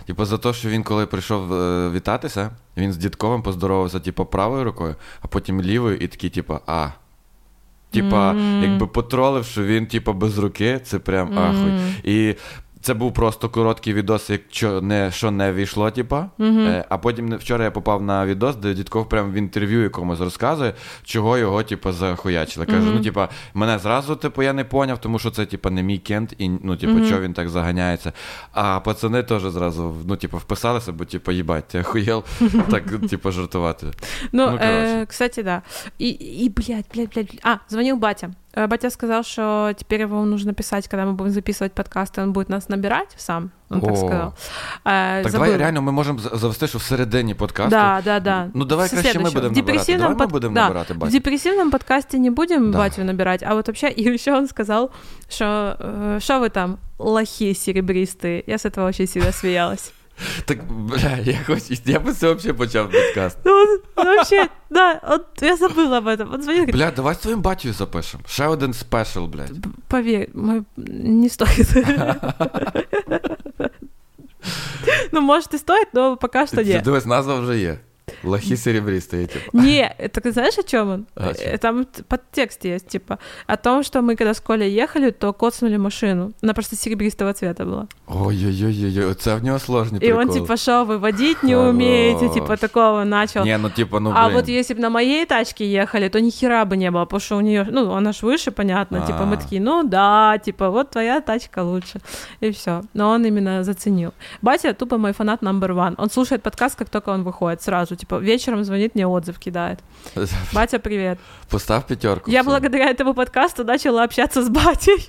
S2: Типу, за те, що він коли прийшов е, вітатися, він з дідковим поздоровався, типу, правою рукою, а потім лівою, і такий, типу, а. Типа,
S3: Мгм.
S2: якби потролив, що він, типу, без руки, це прям ахуй.
S3: Мгм.
S2: І це був просто короткий відос, якщо не, що не війшло, типа. Е, а потім вчора я попав на відос, де Дідков прям в інтерв'ю якомусь розказує, чого його, типу, захуячили. Каже,
S3: Мгм.
S2: ну, типа, мене зразу, типу, я не поняв, тому що це, типу, не мій кент, і ну, типу,
S3: Мгм.
S2: чого він так заганяється. А пацани теж зразу, ну, типу, вписалися, бо, типу, їбать, ти охуєл так, типу, жартувати.
S3: Ну,
S2: Ну, короче.
S3: э, кстати, да. И, и, блядь, блядь, блядь. А, звонил батя. Э, Батя сказал, что теперь его нужно писать, когда мы будем записывать подкасты, он будет нас набирать сам, он так
S2: О.
S3: сказал. Э,
S2: Так
S3: забыл.
S2: давай реально ми можемо за- завести, що всередині подкасту.
S3: Да, да, да.
S2: Ну, давай
S3: В
S2: краще ми будемо
S3: В
S2: набирати. Давай ми
S3: под-
S2: будемо
S3: да,
S2: набирати
S3: В
S2: батю.
S3: депрессивном подкасте не будем
S2: Да.
S3: батю набирать, а вот вообще, и еще он сказал, что э, что вы там, лохи серебристые. Я с этого очень сильно смеялась.
S2: Так, бля, я хоч, я би це взагалі почав подкаст.
S3: Ну, он вообще, да, вот я забыла об этом. Он звонил, говорит,
S2: Бля, давай з твоїм батькою запишемо. Ще один спешл, блядь.
S3: «П- поверь, мы не стоит. Ну, может, и стоит, но пока что
S2: Ти-
S3: нет.
S2: Дивись, назва вже є. Лохи серебристі, типу.
S3: Не, это знаешь, о чем он?
S2: А, о чём?
S3: Э, Там т- подтекст есть, типа, о том, что мы когда с Колей ехали, то коцнули машину. Она просто серебристого цвета была.
S2: Ой-ой-ой, це в нього сложні
S3: И
S2: приколи.
S3: он, типа, шел, вы водить не умеете, типа,
S2: Хорош.
S3: такого начал.
S2: Ні, ну типу, ну,
S3: а
S2: блін.
S3: вот если бы на моей тачке ехали, то ни хера бы не было, потому что у нее, ну, она ж выше, понятно, типа, мы
S2: А.
S3: такие, ну да, типа, вот твоя тачка лучше, и все. Но он именно заценил. Батя тупо мой фанат number one. Он слушает подкаст, как только он выходит, сразу, типа, вечером звонит, мне отзыв кидает. Батя, привет.
S2: Постав п'ятерку.
S3: Я благодаря этому подкасту начала общаться с батей.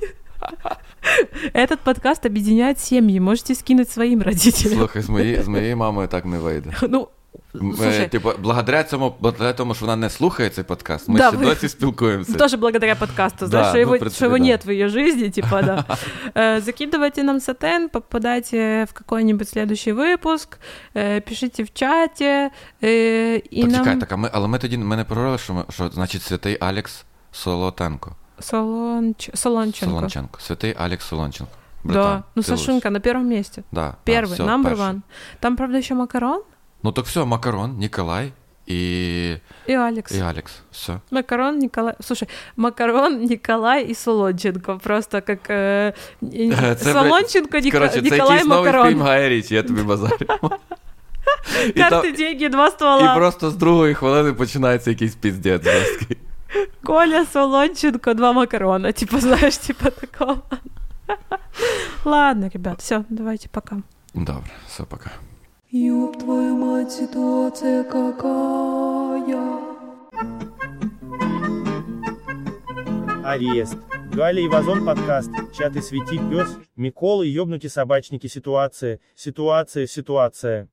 S3: Этот подкаст объединяет семьи, можете скинуть своим родителям.
S2: Слухай, з моєю, з моєю мамою так не вийде.
S3: Ну, слушай,
S2: типу, благодаря цьому, благодаря тому, що вона не слухає цей подкаст, ми
S3: Да,
S2: ще
S3: ви-
S2: досі спілкуємося.
S3: Тоже благодаря подкасту, знаешь,
S2: Да,
S3: что,
S2: ну,
S3: его,
S2: в принципе,
S3: что его
S2: да.
S3: нет в ее жизни, типа, да. Э, Закидывайте нам сатен, попадайте в какой-нибудь следующий выпуск, э, пишите в чате, э, и
S2: Так,
S3: нам...
S2: чекай, так, а ми, але ми тоді ми не проговорили, що, ми, що значить святий Алекс Солотенко.
S3: Солонч... Солонченко.
S2: Солонченко. Святий Алекс Солонченко.
S3: Да,
S2: Братан,
S3: ну
S2: ти
S3: Сашинка на первом месте.
S2: лучший. Да,
S3: Первый,
S2: да, всё,
S3: number
S2: перший.
S3: one. Там, правда, еще Макарон
S2: Ну так все, Макарон, Ніколай і,
S3: и Алекс.
S2: і Алекс. Все.
S3: Макарон, Николай... Слушай, Макарон, Николай и Солонченко. Просто как... э, и-
S2: Е, це, блядь,
S3: Солонченко, Ника-
S2: Коротше, це
S3: Николай
S2: якийсь новий
S3: Макарон.
S2: фільм Гая Річі, я тобі базарю. І, там,
S3: Карты, деньги, два ствола.
S2: і просто з другої хвилини починається якийсь піздець жорсткий.
S3: Коля Солонченко, два макарона. Типа, знаешь, типа такого. Ладно, ребят, все, давайте пока.
S2: Добре, все, пока.
S3: Ёб твою мать, ситуация какая.
S4: Арест. Галя и Вазон подкаст. Чаты свети пес. Миколы, ёбнути собачники ситуация. Ситуация, ситуация.